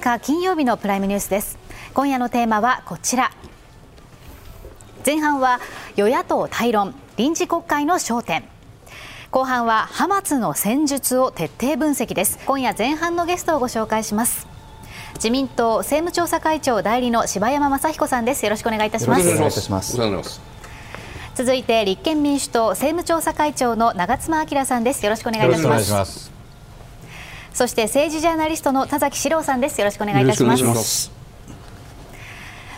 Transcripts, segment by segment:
10月20日金曜日のプライムニュースです。今夜のテーマはこちら。前半は与野党対論。臨時国会の焦点。後半はハマツの戦術を徹底分析です。今夜前半のゲストをご紹介します。自民党政務調査会長代理の柴山雅彦さんです。よろしくお願いいたします。お願いいたします。続いて立憲民主党政務調査会長の長妻昭さんです。よろしくお願いいたしますそして政治ジャーナリストの田崎史郎さんです。よろしくお願いいたします。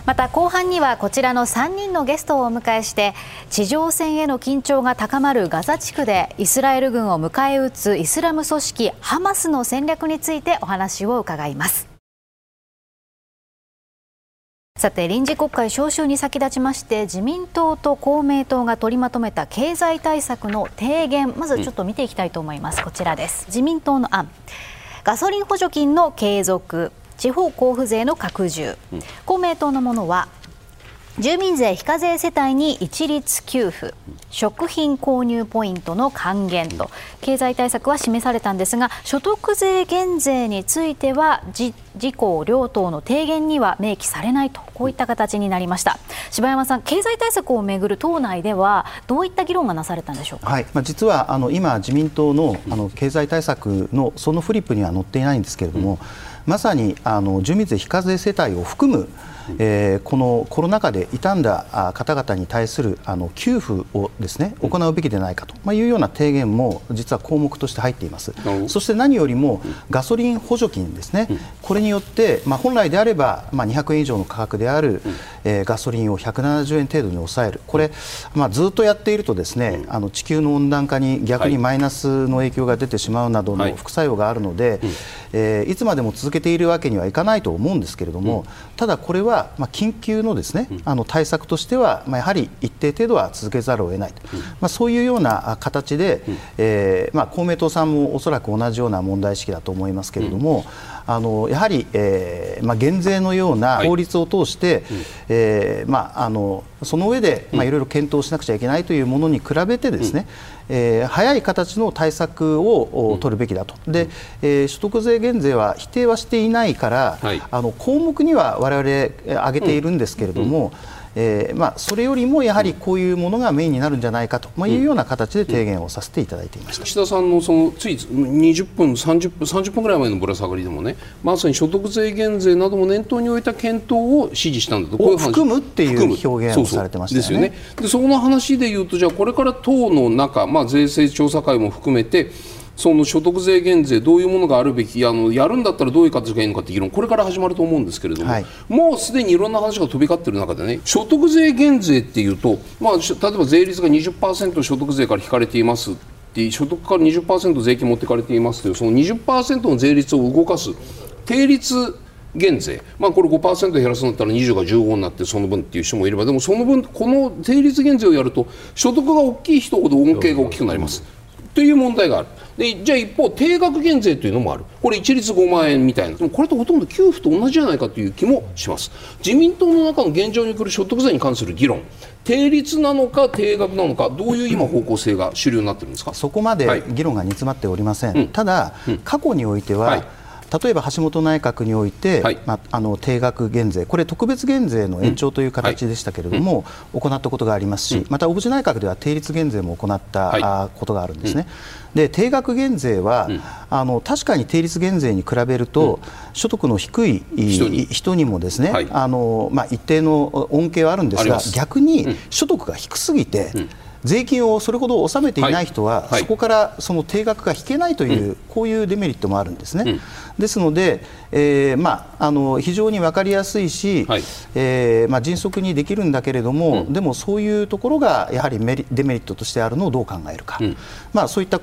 また後半にはこちらの3人のゲストをお迎えして地上戦への緊張が高まるガザ地区でイスラエル軍を迎え撃つイスラム組織ハマスの戦略についてお話を伺います。さて臨時国会召集に先立ちまして自民党と公明党が取りまとめた経済対策の提言まずちょっと見ていきたいと思います、うん、こちらです。自民党の案ガソリン補助金の継続地方交付税の拡充、うん、公明党のものは住民税非課税世帯に一律給付、食品購入ポイントの還元と、経済対策は示されたんですが、所得税減税については、自公両党の提言には明記されないと、こういった形になりました。柴山さん、経済対策をめぐる党内では、どういった議論がなされたんでしょうか、はい。まあ、実はあの今、自民党のあの経済対策のそのフリップには載っていないんですけれども、うん。まさにあの住民税非課税世帯を含む、えー、このコロナ禍で傷んだ方々に対するあの給付をですね行うべきでないかと、まあ、いうような提言も実は項目として入っています、そして何よりもガソリン補助金ですね、これによって、まあ、本来であれば、まあ、200円以上の価格である、えー、ガソリンを170円程度に抑える、これ、まあ、ずっとやっているとですねあの地球の温暖化に逆にマイナスの影響が出てしまうなどの副作用があるので、はいえー、いつまでも続けているわけにはいかないと思うんですけれども、ただこれは、まあ、緊急のですね、あの対策としては、まあ、やはり一定程度は続けざるを得ないと、まあ、そういうような形で、えーまあ、公明党さんもおそらく同じような問題意識だと思いますけれども、あのやはり、えーまあ、減税のような法律を通して、はい、えー、まあ、あのその上で、まあ、いろいろ検討しなくちゃいけないというものに比べてですね、うん、えー、早い形の対策を取るべきだと、でえー、所得税減税は否定はしていないから、はい、あの項目には我々挙げているんですけれども、うんえーまあ、それよりもやはりこういうものがメインになるんじゃないかと、まあ、いうような形で提言をさせていただいていました、岸田さんのそのつい20分30分、30分ぐらい前のぶら下がりでもね、まさに所得税減税なども念頭に置いた検討を指示したんだと、こういう含むっていう表現をされてましたよね。ですよね。でその話でいうと、じゃあ、これから党の中、まあ、税制調査会も含めて、その所得税減税、どういうものがあるべき、あのやるんだったらどういう形がいいのかって議論、これから始まると思うんですけれども、はい、もうすでにいろんな話が飛び交っている中でね、所得税減税っていうと、まあ、例えば税率が20%所得税から引かれていますって所得から20%税金持ってかれていますというその20%の税率を動かす定率減税、まあ、これ5%減らすんだったら20が15になってその分っていう人もいればでもその分この定率減税をやると所得が大きい人ほど恩恵が大きくなりますという問題がある。でじゃあ一方定額減税というのもある。これ一律5万円みたいな。でもこれとほとんど給付と同じじゃないかという気もします。自民党の中の現状に来る所得税に関する議論。定率なのか定額なのかどういう今方向性が主流になってるんですか？そこまで議論が煮詰まっておりません、はい、ただ、うん、過去においては、はい例えば橋本内閣において、はい、まあ、あの定額減税、これ、特別減税の延長という形でしたけれども、うん。はい、行ったことがありますし、うん、また小渕内閣では定率減税も行った、はい、ことがあるんですね。で定額減税は、うん、あの確かに定率減税に比べると、所得の低い人に。もですね、あのまあ、一定の恩恵はあるんですが逆に所得が低すぎて、税金をそれほど納めていない人は、はい、そこからその定額が引けないという、うん、こういうデメリットもあるんですね。うん、ですので、えーまあ、あの非常に分かりやすいし、はい、えー、まあ、迅速にできるんだけれども、うん、でもそういうところがやはりメリデメリットとしてあるのをどう考えるか、まあ、そういった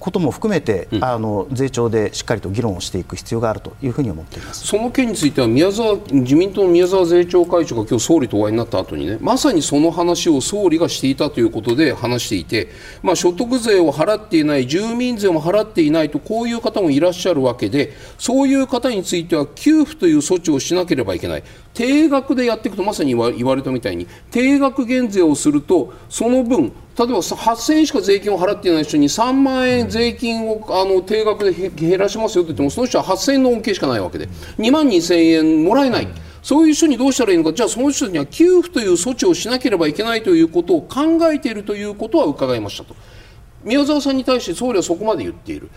ことも含めて、うん、あの税調でしっかりと議論をしていく必要があるというふうに思っています。その件については宮沢自民党の宮沢税調会長が今日総理とお会いになった後にねまさにその話を総理がしていたということで話していて、まあ、所得税を払っていない住民税も払っていないとこういう方もいらっしゃるわけでそういう方については給付という措置をしなければいけない定額でやっていくとまさに言われたみたいに定額減税をするとその分例えば8000円しか税金を払っていない人に3万円税金をあの定額で減らしますよと言ってもその人は8000円の恩恵しかないわけで2万2000円もらえない。そういう人にどうしたらいいのか、じゃあその人には給付という措置をしなければいけないということを考えているということは伺いましたと。宮沢さんに対して総理はそこまで言っている。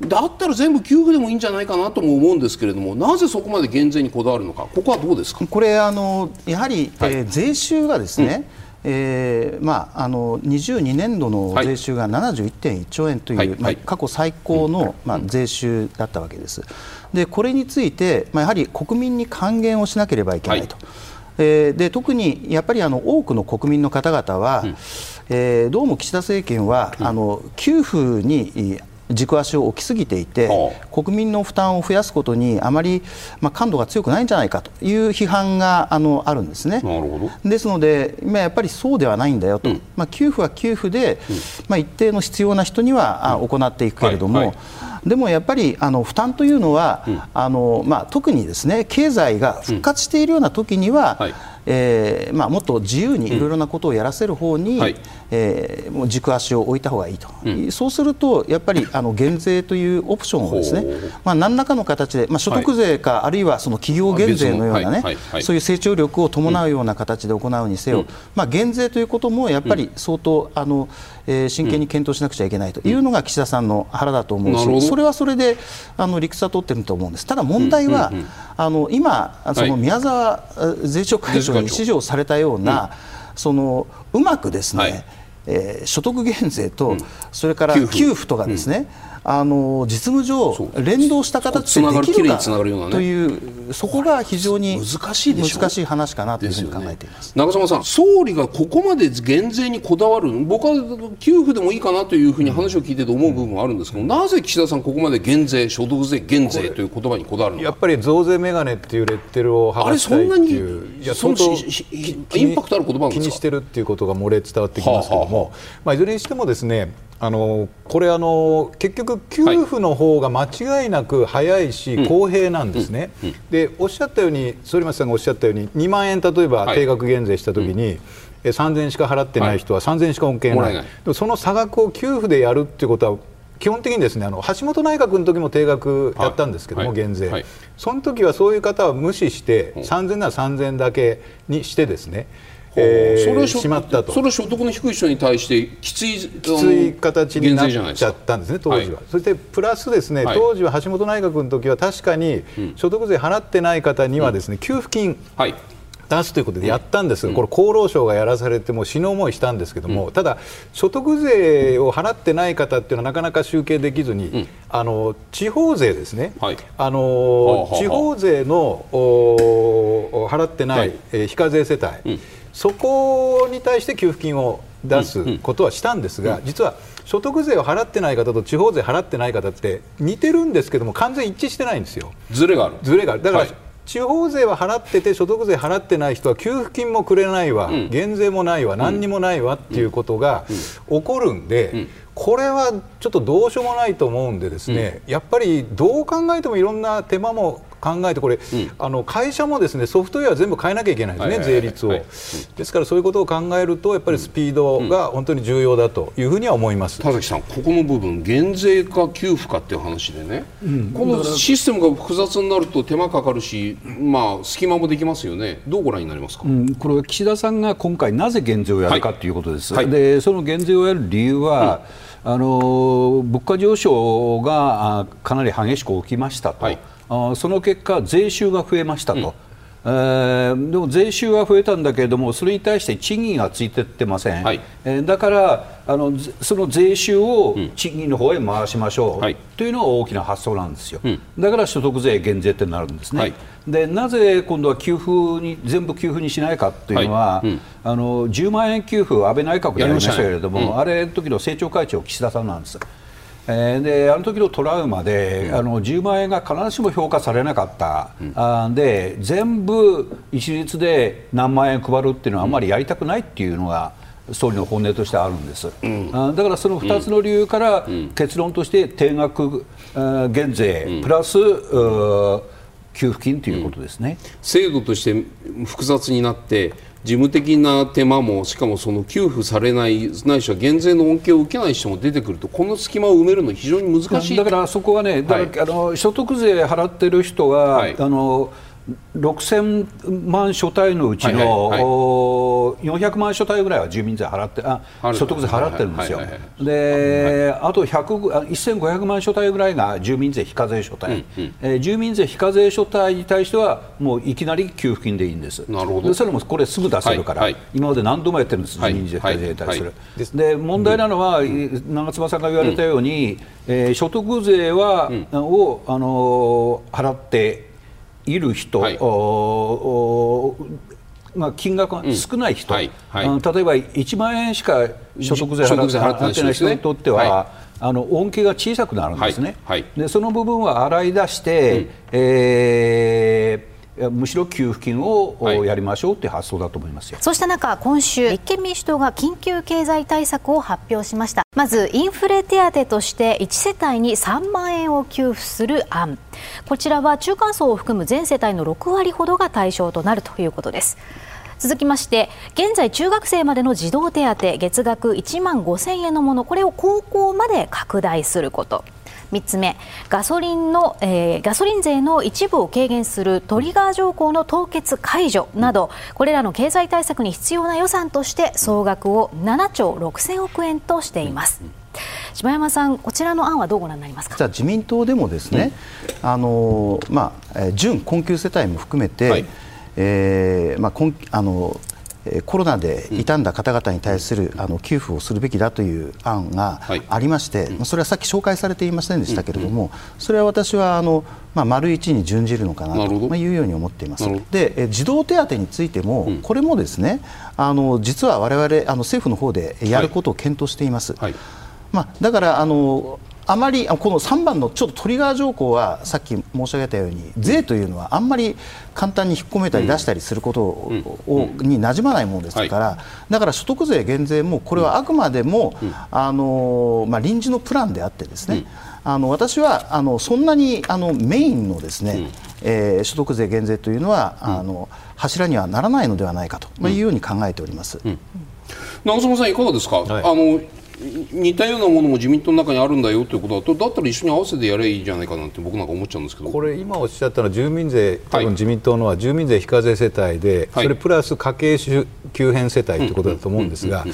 だったら全部給付でもいいんじゃないかなとも思うんですけれども、なぜそこまで減税にこだわるのか、ここはどうですか？これあの、やはり、はい、えー、税収がですね、うん、えー、まあ、あの22年度の税収が71.1兆円という、はい、まあ、過去最高の、まあ、税収だったわけです。でこれについて、まあ、やはり国民に還元をしなければいけないと。はい。えー、で特にやっぱりあの多くの国民の方々は、うん、えー、どうも岸田政権は、うん、あの給付に軸足を置きすぎていて、国民の負担を増やすことにあまり、まあ、感度が強くないんじゃないかという批判があのあるんですね。ですので、まあ、やっぱりそうではないんだよと、うん、まあ、給付は給付で、うん、まあ、一定の必要な人には、うん、行っていくけれども、はいはい、でもやっぱりあの負担というのは、あのまあ、特にですね経済が復活しているような時には、はいえーまあ、もっと自由にいろいろなことをやらせる方に、うん。はい、えー、もう軸足を置いた方がいいと、うん、そうするとやっぱりあの減税というオプションをですね、まあ、何らかの形で、まあ、所得税か、はい、あるいはその企業減税のようなね、はい。はい、そういう成長力を伴うような形で行うにせよ、うん、まあ、減税ということもやっぱり相当あの、えー、真剣に検討しなくちゃいけないというのが岸田さんの腹だと思うし、それはそれであの理屈は取ってると思うんです。ただ問題は、あの今その宮沢税調会長に指示をされたような、そのうまくですね、はい、えー、所得減税と、それから給付。とかですね、あの実務上連動した形でできるかというそこが非常に難しい難しい話かなというふうに考えています、ね、長澤さん総理がここまで減税にこだわる僕は給付でもいいかなというふうに話を聞いてて思う部分はあるんですけど、なぜ岸田さんここまで減税所得税減税という言葉にこだわるの？やっぱり増税メガネっていうレッテルを剥がしたいっていういやそんインパクトある言葉なんですか？気にしてるっていうことが漏れ伝わってきますけども、はあはあ、まあ、いずれにしてもですねあのこれあの結局、給付の方が間違いなく早いし、公平なんですね、でおっしゃったように反町さんがおっしゃったように2万円、例えば定額減税したときに、はい、3000円しか払ってない人は3000円しか恩恵ない、はい、でその差額を給付でやるっていうことは基本的にですねあの橋本内閣の時も定額やったんですけども、はい、減税、はい、その時はそういう方は無視して3000なら3000円だけにしてですねえー、それしまったと。それは所得の低い人に対してきついきつい形になっちゃったんですね、当時は、はい、そしてプラス、ですね、はい、当時は橋本内閣の時は確かに所得税払ってない方にはですね、うん、給付金、はい。出すということでやったんですが、これ、厚労省がやらされても死ぬ思いしたんですけども、うん、ただ、所得税を払ってない方っていうのはなかなか集計できずに、うん、あの地方税ですね、はい、あの地方税の払ってない、非課税世帯、うんそこに対して給付金を出すことはしたんですが、実は所得税を払ってない方と地方税払ってない方って似てるんですけども完全一致してないんですよ。ずれがある。ずれがある。だから、はい。地方税は払ってて所得税払ってない人は給付金もくれないわ、うん、減税もないわ、何にもないわっていうことが起こるんで、うん。うん、これはちょっとどうしようもないと思うんでですね、やっぱりどう考えてもいろんな手間も考えてこれ、うん、あの会社もですねソフトウェア全部変えなきゃいけないですね、税率を、ですからそういうことを考えるとやっぱりスピードが本当に重要だというふうには思います、田崎さん、ここの部分減税か給付かっていう話でね、うん、このシステムが複雑になると手間かかるし、まあ、隙間もできますよね、どうご覧になりますか、うん、これは岸田さんが今回、なぜ減税をやるかとい。うことです、はい、でその減税をやる理由は、あの物価上昇がかなり激しく起きましたと。はいその結果、税収が増えましたと。えー、でも税収は増えたんだけれどもそれに対して賃金がついていってません、はい、えー、だからあのその税収を賃金の方へ回しましょう、はい、というのが大きな発想なんですよ、うん、だから所得税減税ってなるんですね、はい、でなぜ今度は給付に全部給付にしないかというのは、うん、あの10万円給付安倍内閣でやりましたけれども、あれの時の政調会長岸田さんなんです。えー、であの時のトラウマで、うん、あの10万円が必ずしも評価されなかった、うん、あで全部一律で何万円配るっていうのはあんまりやりたくないっていうのが、総理の本音としてあるんです、うん、あだからその2つの理由から、結論として定額減税、プラス、給付金ということですね、制度として複雑になって事務的な手間もしかもその給付されないないしは減税の恩恵を受けない人も出てくるとこの隙間を埋めるの非常に難しい。だからそこはね、はい、あの所得税払ってる人が、はい、あの6000万所帯のうちの、はいはい、400万所帯ぐらいは住民税払ってあ所得税払ってるんですよ、で、あと1500万所帯ぐらいが住民税非課税所帯、うんうん、えー、住民税非課税所帯に対してはもういきなり給付金でいいんです。なるほど。それもこれすぐ出せるから、はいはい、今まで何度もやってるんです、住民税非課税に対する、で問題なのは、うん、長妻さんが言われたように、うん、えー、所得税は、うん、を、あのー、払っている人、はい、まあ、金額が少ない人、うんはい。はい、例えば1万円しか所得税払ってない人にとっては、あの恩恵が小さくなるんですね、でその部分は洗い出して、うん、えーむしろ給付金をやりましょうという発想だと思いますよ、そうした中今週立憲民主党が緊急経済対策を発表しました。まずインフレ手当として1世帯に3万円を給付する案。こちらは中間層を含む全世帯の6割ほどが対象となるということです。続きまして現在中学生までの児童手当月額1万5000円のもの。これを高校まで拡大すること3つ目。ガソリンの、えー、ガソリン税の一部を軽減するトリガー条項の凍結解除などこれらの経済対策に必要な予算として総額を7兆6000億円としています。柴山さん、こちらの案はどうご覧になりますか？じゃあ自民党でもですね、うん、あのまあ、準困窮世帯も含めて、はい、えー、まあ、あのコロナで傷んだ方々に対するあの給付をするべきだという案がありまして、それはさっき紹介されていませんでしたけれども、それは私はあの、まあ、丸一に準じるのかなというように思っています。で児童手当についても、これもですねあの実は我々あの政府の方でやることを検討しています。はい。まあ、だからあのあまりこの3番のちょっとトリガー条項はさっき申し上げたように税というのはあんまり簡単に引っ込めたり出したりすることを、になじまないものですから、だから所得税減税もこれはあくまでも、あのまあ、臨時のプランであってですね、あの私はあのそんなにあのメインのですね、えー、所得税減税というのは、あの柱にはならないのではないかというように考えております。長妻さんいかがですか、はい、あの似たようなものも自民党の中にあるんだよということだとだったら一緒に合わせてやればいいじゃないかなって僕なんか思っちゃうんですけど。これ今おっしゃったのは住民税多分自民党のは住民税非課税世帯で、はい、それプラス家計急変世帯ということだと思うんですが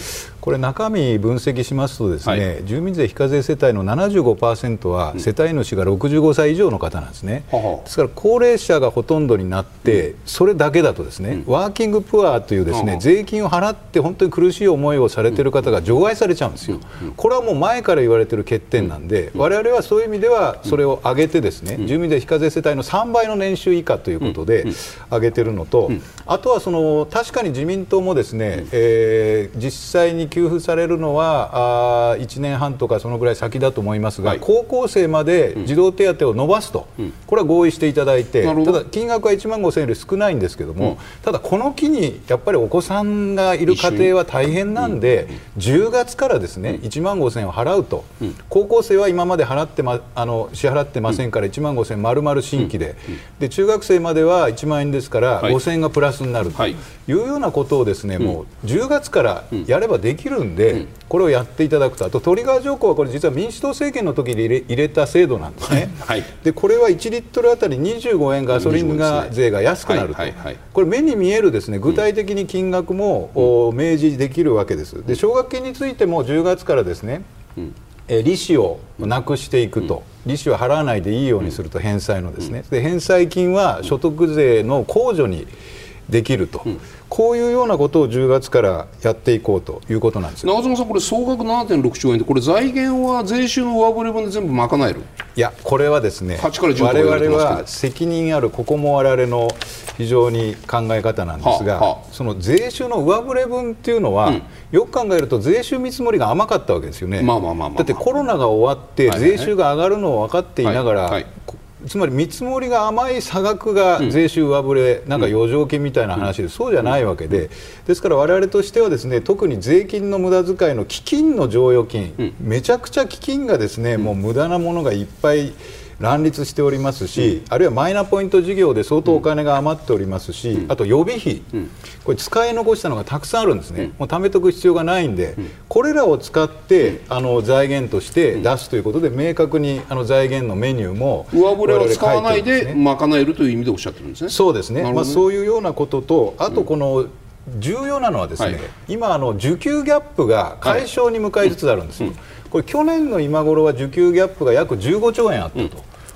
これ中身分析しますとですね、はい、住民税非課税世帯の75%は世帯主が65歳以上の方なんですね、うん、ですから高齢者がほとんどになって、うん、それだけだとですね、うん、ワーキングプアというですね、税金を払って本当に苦しい思いをされている方が除外されちゃうんですよ、これはもう前から言われている欠点なんで、我々はそういう意味ではそれを上げてですね、住民税非課税世帯の3倍の年収以下ということで上げているのと、あとはその確かに自民党もですね、えー、実際に給付されるのはあ1年半とかそのぐらい先だと思いますが、はい、高校生まで児童手当を伸ばすと、うん、これは合意していただいて、ただ金額は1万5000円より少ないんですけども、うん、ただこの機にやっぱりお子さんがいる家庭は大変なんで、うん、10月からですね1万5000円を払うと、高校生は今まで払ってまあの支払ってませんから1万5000円丸々新規で,、で中学生までは1万円ですから5000円がプラスになるとい。うようなことをですね、もう10月からやればできるんで、これをやっていただくと。あとトリガー条項はこれ実は民主党政権の時に入れ入れた制度なんですね、はい、でこれは1リットルあたり25円ガソリンが税が安くなると、これ目に見えるですね。具体的に金額も、うん、明示できるわけです。で奨学金についても10月からですね、うん。え利子をなくしていくと、うん、利子を払わないでいいようにすると返済のですね、で返済金は所得税の控除にできると、うん、こういうようなことを10月からやっていこうということなんです長妻さん、これ、総額7.6兆円で、これ、財源は税収の上振れ分で全部賄える？いや、これはですね、我々は責任ある、ここも我々の非常に考え方なんですが、ははその税収の上振れ分っていうのは、うん、よく考えると、税収見積もりが甘かったわけですよね、だってコロナが終わって、税収が上がるのを分かっていながら、はいはいつまり見積もりが甘い差額が税収上振れ、なんか余剰金みたいな話で、そうじゃないわけで、ですから我々としてはですね特に税金の無駄遣いの基金の剰余金、めちゃくちゃ基金がですねもう無駄なものがいっぱい乱立しておりますし、あるいはマイナポイント事業で相当お金が余っておりますし、あと予備費、これ使い残したのがたくさんあるんですね、もう貯めとく必要がないんで、これらを使ってあの財源として出すということで、明確にあの財源のメニューも上振れを使わないで賄えるという意味でおっしゃってるんですね。そうですね、ね。まあ、そういうようなことと、あとこの、重要なのはですね、はい、今あの需給ギャップが解消に向かいつつあるんです、はいうん、これ去年の今頃は需給ギャップが約15兆円あったと。うん。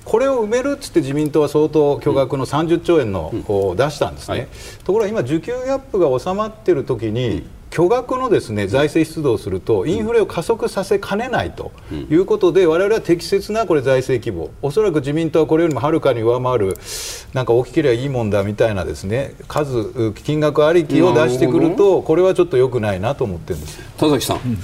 これを埋めるっつって自民党は相当巨額の30兆円のを出したんですね、はい、ところが今、需給ギャップが収まっている時に、巨額のですね財政出動をするとインフレを加速させかねないということで、我々は適切なこれ財政規模おそらく自民党はこれよりもはるかに上回るなんか大きければいいもんだみたいなですね数金額ありきを出してくるとこれはちょっと良くないなと思ってるんです。田崎さん、うん、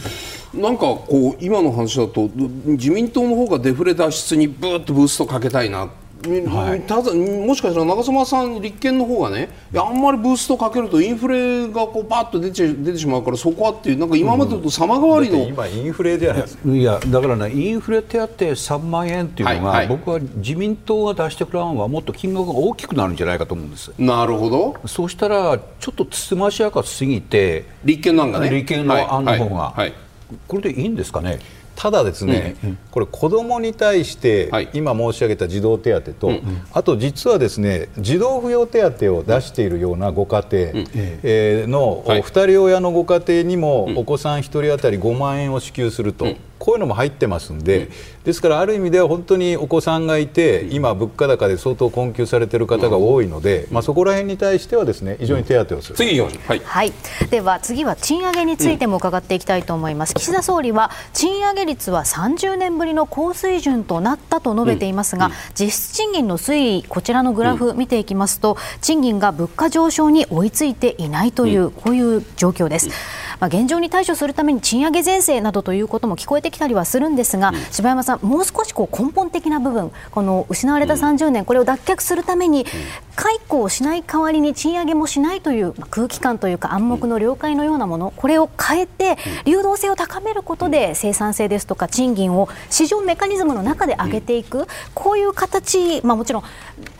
なんかこう今の話だと自民党の方がデフレ脱出にぶーっとブーストかけたいな。はい、ただもしかしたら長妻さん、立憲の方がねあんまりブーストかけるとインフレがこうバッと出て出てしまうからそこはっていうなんか今までと様変わりの、うん、今、インフレじゃないですか。いやだからねインフレ手当3万円っていうのが、はいはい、僕は自民党が出してくる案はもっと金額が大きくなるんじゃないかと思うんです。なるほど。そうしたらちょっとつつましやかすぎて立憲の案がね。立憲の案の方が、はいはい、これでいいんですかね？ただですね、うんうん、これ子どもに対して、今申し上げた児童手当と、あと実はですね児童扶養手当を出しているようなご家庭、えー、の、2人親のご家庭にもお子さん1人当たり5万円を支給すると。こういうのも入ってますんで、ですからある意味では本当にお子さんがいて、今、物価高で相当困窮されている方が多いので、まあ、そこら辺に対してはですね非常に手当をする。次、はい、はい、では次は賃上げについても伺っていきたいと思います。岸田総理は賃上げ率は30年ぶりの高水準となったと述べていますが、実質賃金の推移、こちらのグラフ見ていきますと、賃金が物価上昇に追いついていないという、こういう状況です。まあ、現状に対処するために賃上げ税制などということも聞こえてきたりはするんですが、うん、柴山さん、もう少しこう根本的な部分、この失われた30年、これを脱却するために、解雇をしない代わりに賃上げもしないという、まあ、空気感というか暗黙の了解のようなもの、これを変えて、流動性を高めることで生産性ですとか賃金を市場メカニズムの中で上げていく、こういう形、まあ、もちろん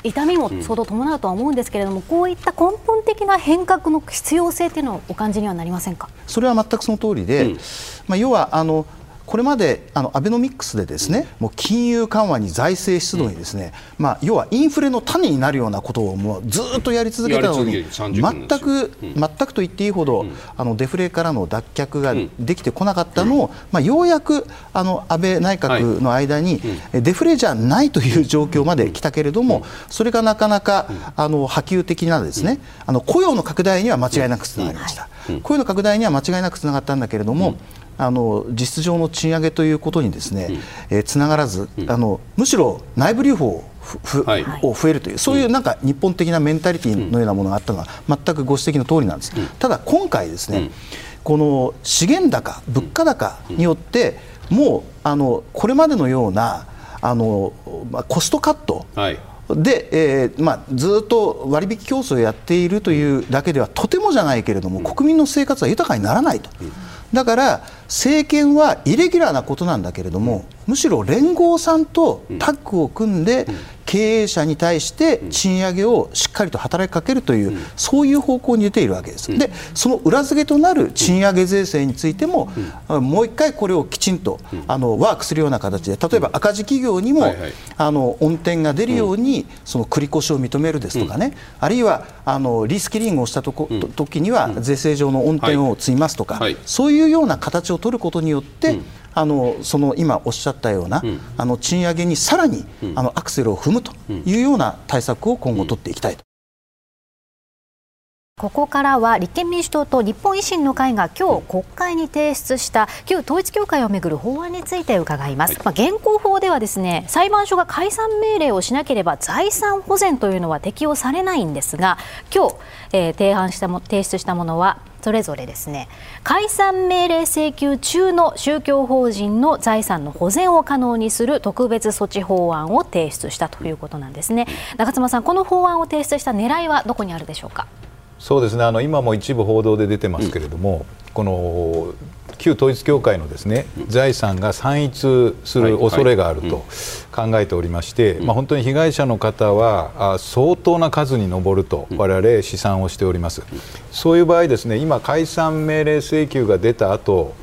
痛みも相当伴うとは思うんですけれども、こういった根本的な変革の必要性というのをお感じにはなりませんか？それは全くその通りで、うん、まあ、要はあのこれまであのアベノミックスでですね、もう金融緩和に財政出動にですね、まあ、要はインフレの種になるようなことをもうずっとやり続けたのに全く、全くと言っていいほど、あのデフレからの脱却ができてこなかったのを、まあ、ようやくあの安倍内閣の間に、デフレじゃないという状況まで来たけれども、それがなかなかあの波及的なですね、あの雇用の拡大には間違いなくつながりました。雇用の拡大には間違いなくつながったんだけれども、あの実質上の賃上げということにですね、えー、つながらず、あのむしろ内部留保をを増えるという、そういうなんか日本的なメンタリティーのようなものがあったのは、全くご指摘の通りなんです、ただ今回、ですね、この資源高、物価高によって、もうあのこれまでのようなあの、まあ、コストカット、はいで、えーまあ、ずっと割引競争をやっているというだけではとてもじゃないけれども国民の生活は豊かにならないと。だから政権はイレギュラーなことなんだけれどもむしろ連合さんとタッグを組んで経営者に対して賃上げをしっかりと働きかけるという、そういう方向に出ているわけです。で、その裏付けとなる賃上げ税制についても、もう一回これをきちんとあのワークするような形で、例えば赤字企業にも、あの恩典が出るように、その繰り越しを認めるですとかね、あるいはあのリスキリングをしたとこ、時には税制上の恩典を積みますとか、そういうような形を取ることによって、あのその今おっしゃったような、うん、あの賃上げにさらに、うん、あのアクセルを踏むというような対策を今後取っていきたいと。ここからは立憲民主党と日本維新の会が今日国会に提出した旧統一教会をめぐる法案について伺います、まあ、現行法ではですね裁判所が解散命令をしなければ財産保全というのは適用されないんですが今日、えー、提案したも提出したものはそれぞれですね。解散命令請求中の宗教法人の財産の保全を可能にする特別措置法案を提出したということなんですね。中妻さんこの法案を提出した狙いはどこにあるでしょうか？そうですね。あの今も一部報道で出てますけれども、うん、この旧統一教会のですね財産が散逸する恐れがあると考えておりまして、まあ、本当に被害者の方は相当な数に上ると我々試算をしております。そういう場合ですね今解散命令請求が出た後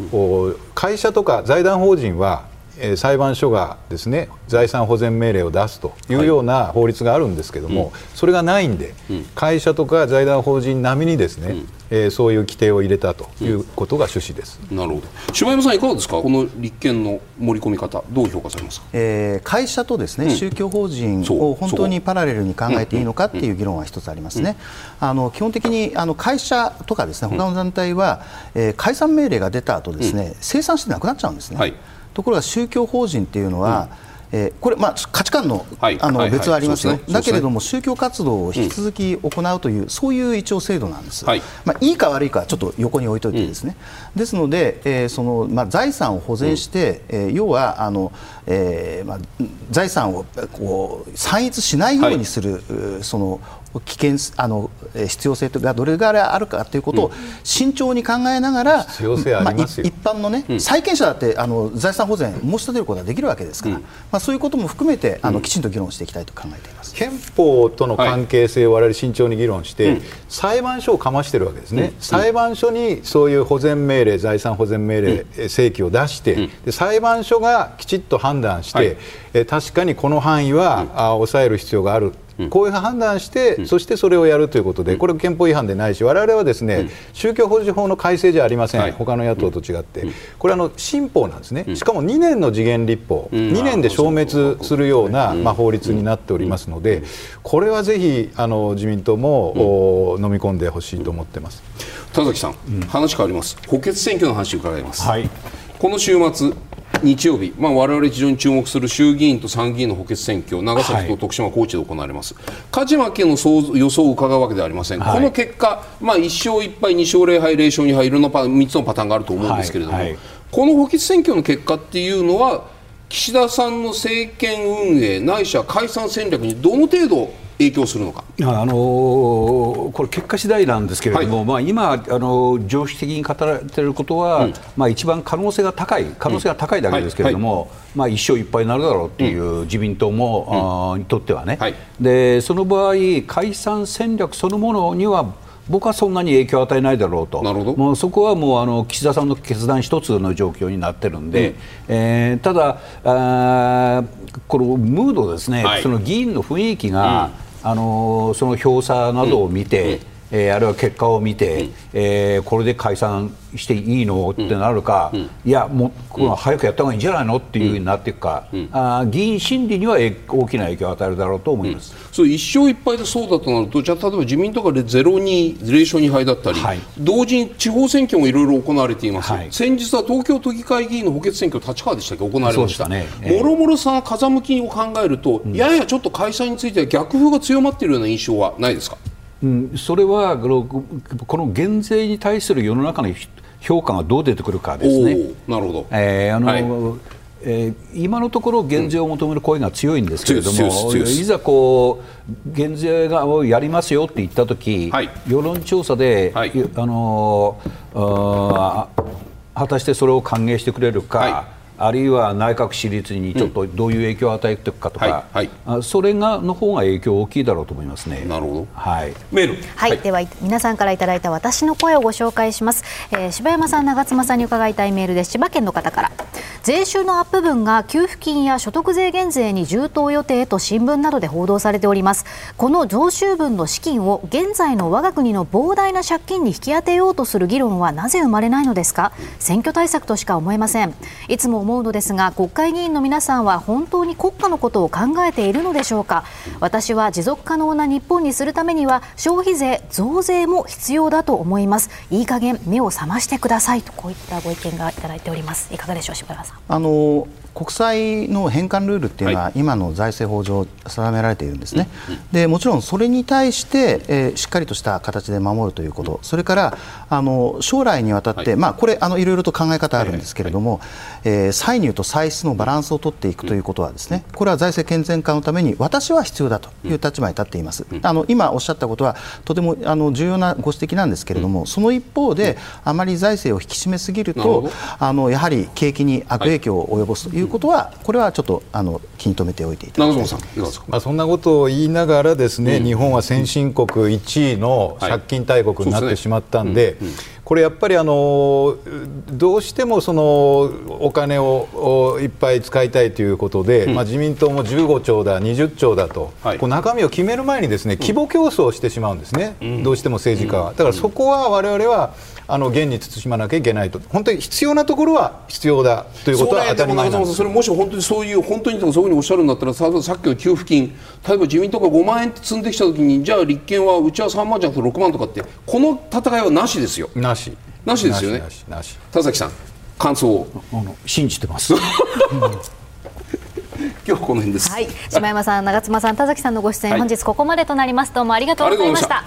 会社とか財団法人は裁判所がですね財産保全命令を出すというような法律があるんですけども、はい、それがないんで、うん、会社とか財団法人並みにですね、うん、えー、そういう規定を入れたということが趣旨です、うん、なるほど。柴山さんいかがですか？この立憲の盛り込み方どう評価されますか、えー、会社とですね、宗教法人を本当にパラレルに考えていいのかっていう議論は一つありますね、あの基本的にあの会社とかですね他の団体は、えー、解散命令が出た後ですね、生産してなくなっちゃうんですね、はいところが宗教法人っていうのは、うん、えー、これ、まあ、価値観の,、あの別はありますよ、ね、だけれども、宗教活動を引き続き行うという、うん、そういう一応制度なんです、はい、まあ、いいか悪いかはちょっと横に置いといて、ですね、うん、ですので、えーそのまあ、財産を保全して、うん、えー、要はあの、えーまあ、財産をこう散逸しないようにする、はい、その危険あの必要性がどれぐらいあるかということを慎重に考えながら、一般の、ね、債権者だってあの財産保全申し立てることができるわけですから、まあ、そういうことも含めてあのきちんと議論していきたいと考えています。憲法との関係性を我々慎重に議論して、裁判所をかましているわけですね、裁判所にそういう保全命令財産保全命令請求を出して、で裁判所がきちっと判断して、え確かにこの範囲は、あ抑える必要があるこういう判断して、そしてそれをやるということで、これ、憲法違反でないし、我々はですね、宗教法人法の改正じゃありません、他の野党と違って、これあの、新法なんですね、しかも2年の次元立法、2年で消滅するような、まあ、法律になっておりますので、これはぜひあの自民党も、飲み込んでほしいと思ってます。田崎さん、話変わります、補欠選挙の話伺います。はい、この週末日曜日、まあ、我々非常に注目する衆議院と参議院の補欠選挙、長崎と徳島、高知で行われます、勝ち負けの予想を伺うわけではありません、はい、この結果、まあ、1勝1敗、2勝0敗、0勝2敗、いろんなパ3つのパターンがあると思うんですけれども、はい。はい、この補欠選挙の結果っていうのは、岸田さんの政権運営、ないしは解散戦略にどの程度影響するのか、あのー、これ、結果次第なんですけれども、はい、まあ、今、あの常識的に語られていることは、うん、まあ、一番可能性が高い、可能性が高いだけですけれども、うんはい、まあ、一勝一敗になるだろうっていう、自民党も、うん、にとってはね、はい、で、その場合、解散戦略そのものには、僕はそんなに影響を与えないだろうと、もうそこはもうあの岸田さんの決断一つの状況になってるんで、うん、えー、ただあ、このムードですね、はい、その議員の雰囲気が、あのその票差などを見て、えー、あるいは結果を見て、うん、えー、これで解散していいのってなるか、うん、いや、もうこの早くやった方がいいんじゃないのっていうふうになっていくか、うん、あ議員心理には大きな影響を与えるだろうと思います、そう一勝一敗でそうだとなると、じゃあ、例えば自民党がゼロ2、0勝2敗だったり、はい、同時に地方選挙もいろいろ行われています、はい、先日は東京都議会議員の補欠選挙、立川でしたっけ、行われました、ね。えー、もろもろさん、風向きを考えると、ややちょっと解散については逆風が強まっているような印象はないですか？うん、それはこの減税に対する世の中の評価がどう出てくるかですね。なるほど、えーあの、はい。えー、今のところ減税を求める声が強いんですけれども、うん、いざこう減税がをやりますよって言ったとき、はい、世論調査で、はい、あのあ果たしてそれを歓迎してくれるか。はいあるいは内閣支持率にちょっとどういう影響を与えていくかとか、はいはい、それがの方が影響大きいだろうと思いますね。なるほど。はい。メール。はい。はい、では皆さんからいただいた私の声をご紹介します。えー、柴山さん、長妻さんに伺いたいメールです。千葉県の方から。税収のアップ分が給付金や所得税減税に充当予定と新聞などで報道されております。この増収分の資金を現在の我が国の膨大な借金に引き当てようとする議論はなぜ生まれないのですか？選挙対策としか思えません。いつも思うのですが、国会議員の皆さんは本当に国家のことを考えているのでしょうか？私は持続可能な日本にするためには消費税増税も必要だと思います。いい加減目を覚ましてください。とこういったご意見がいただいております。いかがでしょう柴原さん。あの国債の返還ルールっていうのは、今の財政法上定められているんですね、でもちろんそれに対して、えー、しっかりとした形で守るということ、それからあの将来にわたって、はい。まあ、これあの、いろいろと考え方あるんですけれども、えー、ー、歳入と歳出のバランスを取っていくということはですね、これは財政健全化のために私は必要だという立場に立っています。あの今おっしゃったことはとてもあの重要なご指摘なんですけれども、その一方であまり財政を引き締めすぎるとあのやはり景気に悪影響を及ぼす。ということは、これはちょっとあの気に留めておいていただきたいまあ、そんなことを言いながらですね、日本は先進国1位の借金大国になってしまったんで、これやっぱりあのどうしてもそのお金をいっぱい使いたいということで、まあ、自民党も15兆だ、20兆だと、こう中身を決める前にですね規模競争をしてしまうんですね、どうしても政治家は。だからそこは我々はあの現に慎まなきゃいけないと。本当に必要なところは必要だということは当たり前なんですそれもし本当にそういう本当にそういうふうにおっしゃるんだったらさっきの給付金例えば自民党が5万円積んできたときにじゃあ立憲はうちは3万じゃなくて6万とかってこの戦いはなしですよ。なし。なしですよね。田崎さん感想を。信じてます。今日この辺です。はい、島山さん、長妻さん、田崎さんのご出演、はい、本日ここまでとなります。どうもありがとうございました。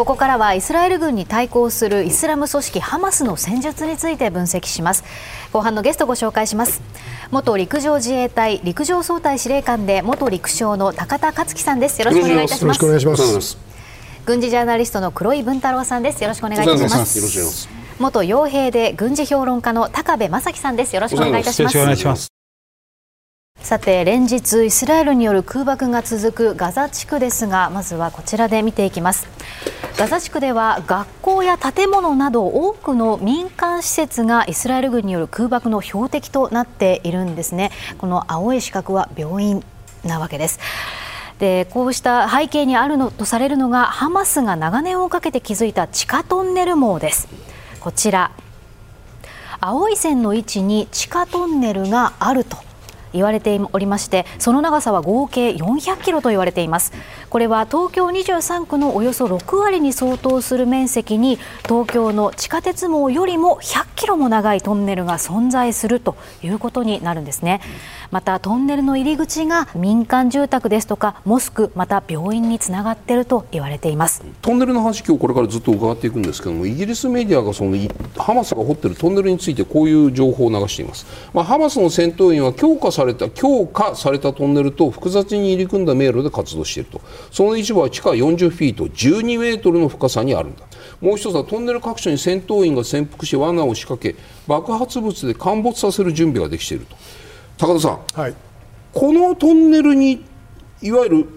ここからはイスラエル軍に対抗するイスラム組織ハマスの戦術について分析します。後半のゲストご紹介します。元陸上自衛隊陸上総隊司令官で元陸将の高田克樹さんです。よろしくお願いいたします。よろしくお願いします。軍事ジャーナリストの黒井文太郎さんです。よろしくお願いいたします。元傭兵で軍事評論家の高部正樹さんです。よろしくお願いいたしますさて連日イスラエルによる空爆が続くガザ地区ですがまずはこちらで見ていきます。ガザ地区では学校や建物など多くの民間施設がイスラエル軍による空爆の標的となっているんですね。この青い四角は病院なわけです。でこうした背景にあるのとされるのがハマスが長年をかけて築いた地下トンネル網です。こちら。青い線の位置に地下トンネルがあると。言われておりましてその長さは合計400キロと言われています。これは東京23区のおよそ6割に相当する面積に東京の地下鉄網よりも100キロも長いトンネルが存在するということになるんですね。またトンネルの入り口が民間住宅ですとかモスクまた病院につながっていると言われています。トンネルの話今日これからずっと伺っていくんですけどもイギリスメディアがそのハマスが掘っているトンネルについてこういう情報を流しています、まあ、ハマスの戦闘員は強化された強化されたトンネルと複雑に入り組んだ迷路で活動していると。その一部は地下40フィート12メートルの深さにあるんだ。もう一つはトンネル各所に戦闘員が潜伏し罠を仕掛け爆発物で陥没させる準備ができていると。高田さん、はい、このトンネルにいわゆる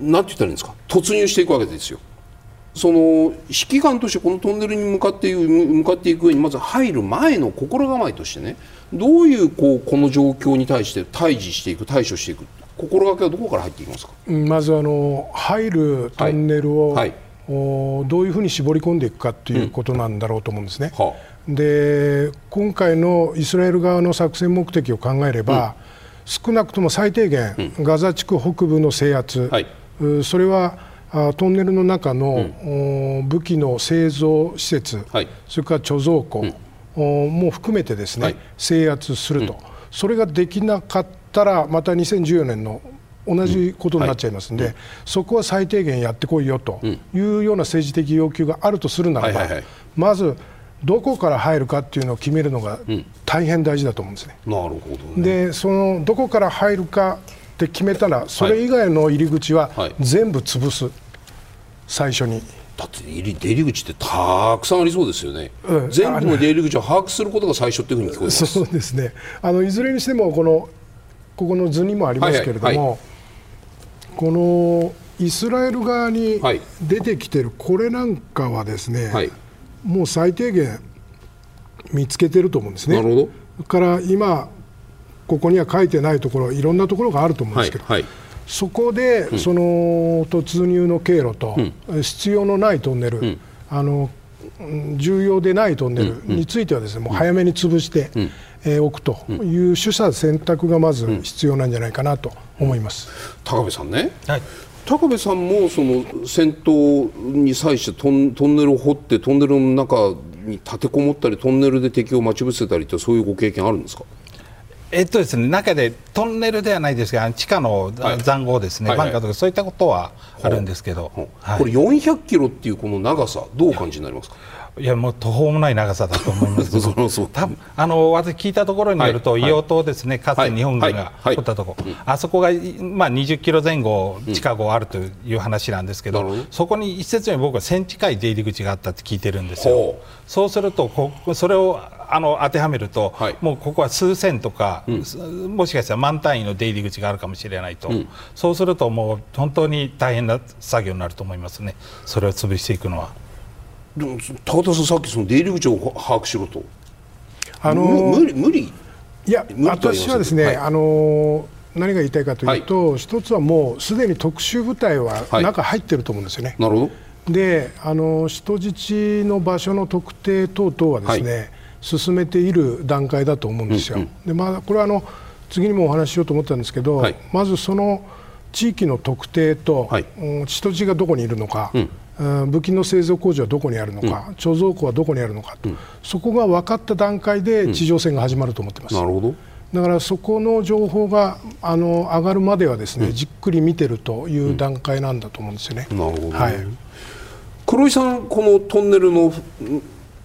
何て言ったらいいんですか？突入していくわけですよ。その指揮官としてこのトンネルに向かって向かっていく上にまず入る前の心構えとしてねどういうこうこの状況に対して対峙していく対処していく心がけはどこから入っていきますか？まずあの入るトンネルを、はい。はい、おどういうふうに絞り込んでいくかということなんだろうと思うんですね。うんはあ、で今回のイスラエル側の作戦目的を考えれば、うん、少なくとも最低限、うん、ガザ地区北部の制圧、はい、それはトンネルの中の、武器の製造施設、それから貯蔵庫、も含めてですね、制圧すると、それができなかったらまた2014年の同じことになっちゃいますんで、そこは最低限やってこいよというような政治的要求があるとするならば、まずどこから入るかっていうのを決めるのが大変大事だと思うんですね。なるほど、でそのどこから入るかって決めたらそれ以外の入り口は全部潰す、最初に。だって入り出入り口ってたくさんありそうですよね、うん、全部の出入り口を把握することが最初っていうふうに聞こえます。そうですね。あのいずれにしてもこのここの図にもありますけれども、はいはいはい、このイスラエル側に出てきてるこれなんかはですね、はい、もう最低限見つけてると思うんですね。なるほど。から今ここには書いてないところいろんなところがあると思うんですけど、はいはい。そこで、うん、その突入の経路と、うん、必要のないトンネル、うん、あの重要でないトンネルについてはですね、もう早めに潰して、うん、えー、おくという取捨選択がまず必要なんじゃないかなと思います、高部さんね、はい、高部さんもその戦闘に際してトントンネルを掘ってトンネルの中に立てこもったりトンネルで敵を待ち伏せたりってそういうご経験あるんですか？えっとですね、中でトンネルではないですが地下の塹壕ですね、はい、バンカーとかそういったことはあるんですけど、はい、これ400キロっていうこの長さどうお感じになりますか？いやもう途方もない長さだと思います。多分あの私聞いたところによると、はい、硫黄島ですね。かつて日本軍が掘ったとこ。ろ、はいはい、あそこが、まあ、20キロ前後地下壕あるという話なんですけど、うん、そこに一説に僕は1000近い出入り口があったって聞いてるんですよ。そうするとこそれをあの当てはめると、はい、もうここは数千とか、うん、もしかしたら万単位の出入り口があるかもしれないと、うん、そうするともう本当に大変な作業になると思いますね。それを潰していくのは。でも高田さんさっきその出入り口を把握しろと。あのー、無理無理？いや私はですね、はい、あのー、何が言いたいかというと、はい、一つはもうすでに特殊部隊は中入ってると思うんですよね。なるほど。であの人質の場所の特定等々はですね、はい、進めている段階だと思うんですよ。うんうん、でまあ、これはあの次にもお話ししようと思ったんですけど、まずその地域の特定と、うん、人質がどこにいるのか、うん武器の製造工場はどこにあるのか、うん、貯蔵庫はどこにあるのかと、うん、そこが分かった段階で地上戦が始まると思ってます。なるほど。だからそこの情報があの上がるまではですね、うん、じっくり見てるという段階なんだと思うんですよね。なるほど、ね、はい、黒井さん、このトンネルの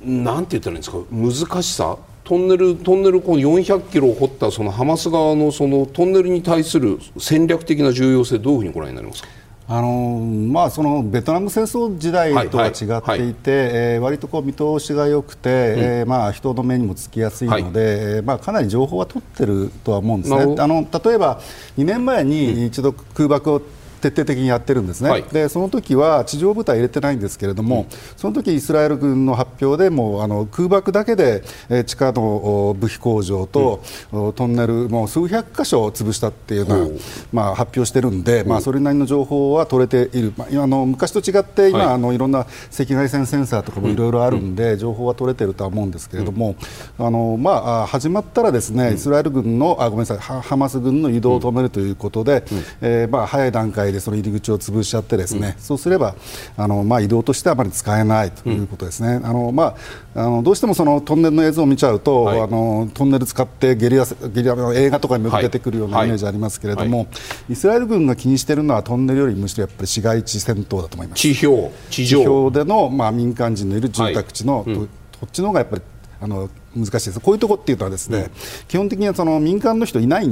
なんて言ったらいいんですか？難しさ？トンネルトンネルこの400キロ掘ったそのハマス側のそのトンネルに対する戦略的な重要性どういうふうにご覧になりますか？あのまあ、そのベトナム戦争時代とは違っていて、はい。はい、えー、割とこう見通しが良くて、うん、えー、まあ、人の目にもつきやすいので、はい、まあ、かなり情報は取ってるとは思うんですね。あの例えば2年前に一度空爆を徹底的にやってるんですね、はい、でその時は地上部隊入れてないんですけれども、うん、その時イスラエル軍の発表でもあの空爆だけで、えー、地下の武器工場と、うん、トンネルもう数百箇所潰したっていうような、まあ、発表してるんで、まあ、それなりの情報は取れている、まあ、あの昔と違って今、はい、あのいろんな赤外線センサーとかもいろいろあるんで、うん、情報は取れてるとは思うんですけれども、あのまあ、始まったらですねイスラエル軍のあごめんなさいハマス軍の移動を止めるということで、えーまあ、早い段階でその入り口を潰しちゃってですね、うん、そうすればあの、まあ、移動としてはあまり使えないということですね。あのまあ、あのどうしてもそのトンネルの映像を見ちゃうと、はい、あのトンネル使ってゲリラゲリラの映画とかにも出てくるようなイメージありますけれども、はい。はい、イスラエル軍が気にしているのはトンネルよりむしろやっぱり市街地戦闘だと思います。地表地上。での、まあ、民間人のいる住宅地の、うん、こっちの方がやっぱりあの難しいです。こういうところっていうのはですね、うん、基本的にはその民間の人いない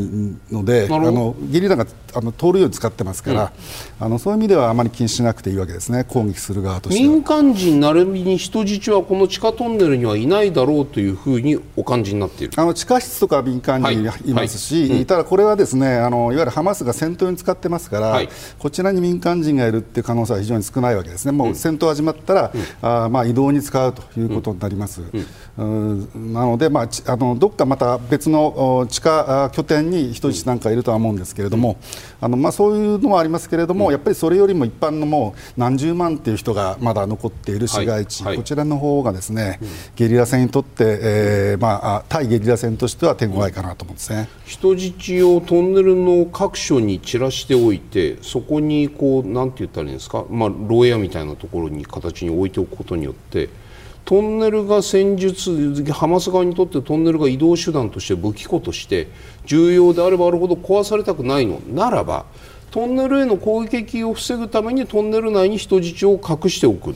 のであのゲリラがあの通るように使ってますから、うん、あのそういう意味ではあまり気にしなくていいわけですね。攻撃する側として民間人なるみに人質はこの地下トンネルにはいないだろうというふうにお感じになっている。あの地下室とか民間人い。ますし、はい。はい、ただこれはですねあのいわゆるハマスが戦闘に使ってますから、はい、こちらに民間人がいるっていう可能性は非常に少ないわけですね。もう戦闘始まったら、うん、あまあ移動に使うということになります。うんなので、まあ、あのどっかまた別の地下拠点に人質なんかいるとは思うんですけれども、あのまあ、そういうのもありますけれども、やっぱりそれよりも一般のもう何十万という人がまだ残っている市街地、はい。はい、こちらの方がですね、ゲリラ戦にとって、えーまあ、対ゲリラ戦としては手強いかなと思うんですね。人質をトンネルの各所に散らしておいて、そこにこうなんて言ったらいいんですか、まあ、牢屋みたいなところに形に置いておくことによって。トンネルが戦術ハマス側にとってトンネルが移動手段として武器庫として重要であればあるほど壊されたくないの。ならばトンネルへの攻撃を防ぐためにトンネル内に人質を隠しておく。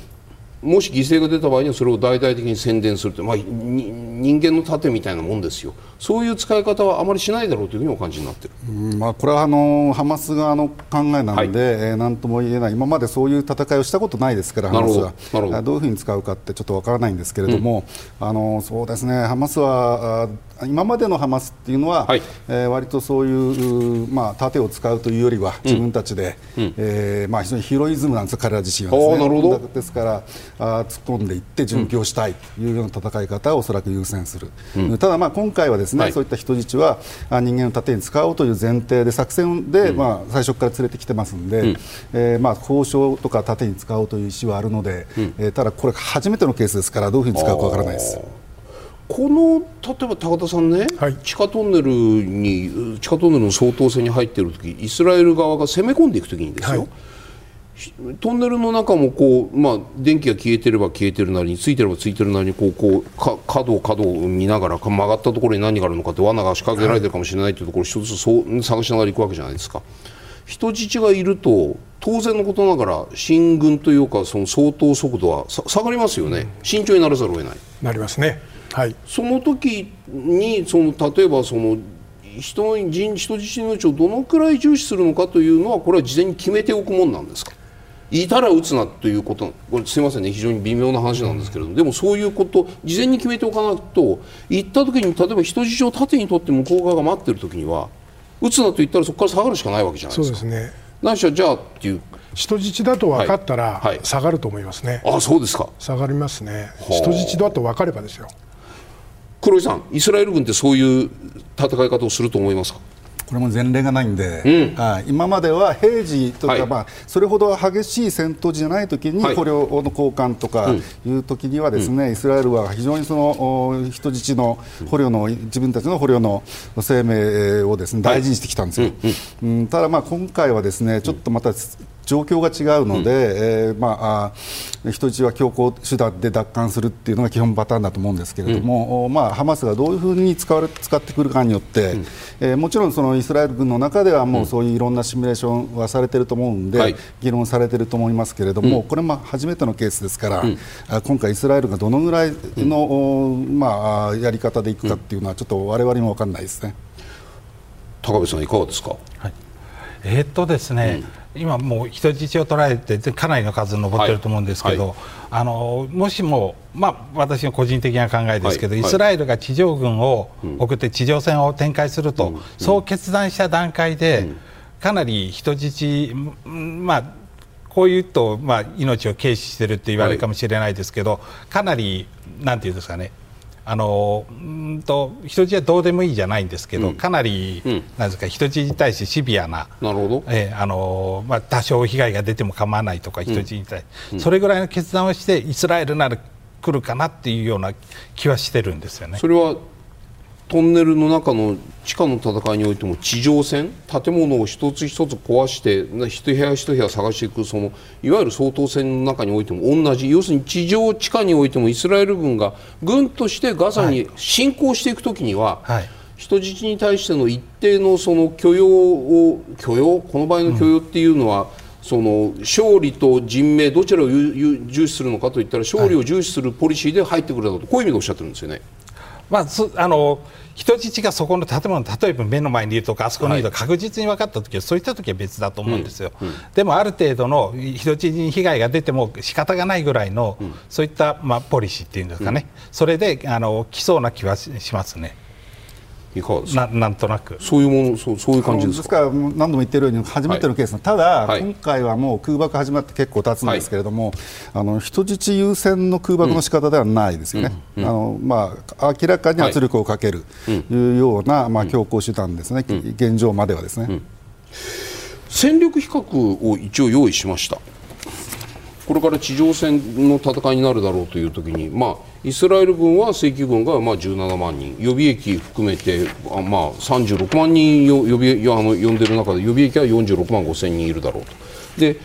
もし犠牲が出た場合にはそれを大々的に宣伝するという、まあ、人間の盾みたいなもんですよ、そういう使い方はあまりしないだろうというふうにお感じになってる、まあ、これはあのハマス側の考えなので、はい、えー、なんとも言えない、今までそういう戦いをしたことないですから、ハマスは。ど。ういうふうに使うかってちょっとわからないんですけれども、うん、あのそうですね、ハマスは今までのハマスっていうのは、はい、えー、割とそういう、まあ、盾を使うというよりは自分たちで、うん、えー、まあ、非常にヒロイズムなんです彼ら自身はですね。なるほど。ですからあ突っ込んでいって殉教したいというような戦い方をおそらく優先する、うん、ただ、まあ、今回はですね、はい、そういった人質は人間の盾に使おうという前提で作戦で、うん、まあ、最初から連れてきてますので、うん、えー、まあ、交渉とか盾に使おうという意思はあるので、うん、えー、ただ、これ初めてのケースですからどういうふうに使うかわからないです。この例えば高田さんね、はい、地下トンネルに地下トンネルの相当性に入っている時イスラエル側が攻め込んでいく時にですよ、はい、トンネルの中もこう、まあ、電気が消えてれば消えてるなりについてればついてるなりにこうこうか角を角を見ながら曲がったところに何があるのかって罠が仕掛けられてるかもしれないというところを一つそう探しながら行くわけじゃないですか。人質がいると当然のことながら進軍というかその相当速度は下がりますよね、慎重にならざるを得ない。なりますね。はい、その時にその例えばその人の人人質の命をどのくらい重視するのかというのはこれは事前に決めておくもんなんですか？いたら撃つなということこれすみませんね非常に微妙な話なんですけれども、でもそういうこと事前に決めておかないと行った時に例えば人質を盾にとって向こう側が待ってる時には撃つなと言ったらそこから下がるしかないわけじゃないですか。そうですね何しろじゃあっていう人質だと分かったら、下がると思いますね。あそうですか。下がりますね。人質だと分かればですよ。黒井さん、イスラエル軍ってそういう戦い方をすると思いますか？これも前例がないんで、うん、今までは平時とか、はい、まあ、それほど激しい戦闘じゃないときに捕虜の交換とかいうときにはですね、うん、イスラエルは非常にその人質の捕虜の自分たちの捕虜の生命をですね大事にしてきたんですよ。うん、ただまあ今回はですねちょっとまた状況が違うので、うん、えー、まあ、人質は強行手段で奪還するっていうのが基本パターンだと思うんですけれども、うん、まあ、ハマスがどういうふうに使われ使ってくるかによって、うん、えー、もちろんそのイスラエル軍の中ではもうそういういろんなシミュレーションはされていると思うんで、議論されていると思いますけれども、これも初めてのケースですから、今回、イスラエルがどのぐらいの、まあ、やり方でいくかっていうのはちょっとわれわれも分からないですね。高部さんいかがですか？はいえー、っとですね、うん、今もう人質を捉えてかなりの数上ってると思うんですけど、はい。はい、あのもしも、まあ、私の個人的な考えですけど、はい、イスラエルが地上軍を送って地上戦を展開すると、うん、そう決断した段階で、うん、かなり人質、まあ、こう言うと、まあ、命を軽視してるって言われるかもしれないですけど、かなり、なんていうんですかね、あのうんと人質はどうでもいいじゃないんですけど、うん、かなり、うん、なんですか人質に対してシビアななるほど、えー、あのまあ、多少被害が出ても構わないとか人質に対して、うん、それぐらいの決断をしてイスラエルなら来るかなっていうような気はしてるんですよね。それはトンネルの中の地下の戦いにおいても地上戦建物を一つ一つ壊して一部屋一部屋探していくそのいわゆる総統戦の中においても同じ。要するに地上地下においてもイスラエル軍が軍としてガザに侵攻していくときには、はい、人質に対しての一定のその許容を許容？この場合の許容っていうのは、うんその勝利と人命どちらを重視するのかといったら勝利を重視するポリシーで入ってくるだろうとこういう意味でおっしゃってるんですよね。まあ、あの人質がそこの建物例えば目の前にいるとかあそこにいると確実に分かった時は、そういった時は別だと思うんですよ、うん。うん、でもある程度の人質に被害が出ても仕方がないぐらいの、うん、そういった、まあ、ポリシーっていうんですかね、それであの来そうな気はしますね。いかがですか？ななんとなく。そういうものそうそういう感じですですから何度も言ってるように初めてのケース、はい、ただ、はい、今回はもう空爆始まって結構経つんですけれども、はい、あの人質優先の空爆の仕方ではないですよね、うんうん、あのまあ、明らかに圧力をかけるとい。うような、まあ、強行手段ですね、現状まではですね、戦力比較を一応用意しました。これから地上戦の戦いになるだろうという時に、まあ、イスラエル軍は正規軍がまあ17万人予備役含めてあ、まあ、36万人予備あの呼んでる中で予備役は46万5千人いるだろうと。で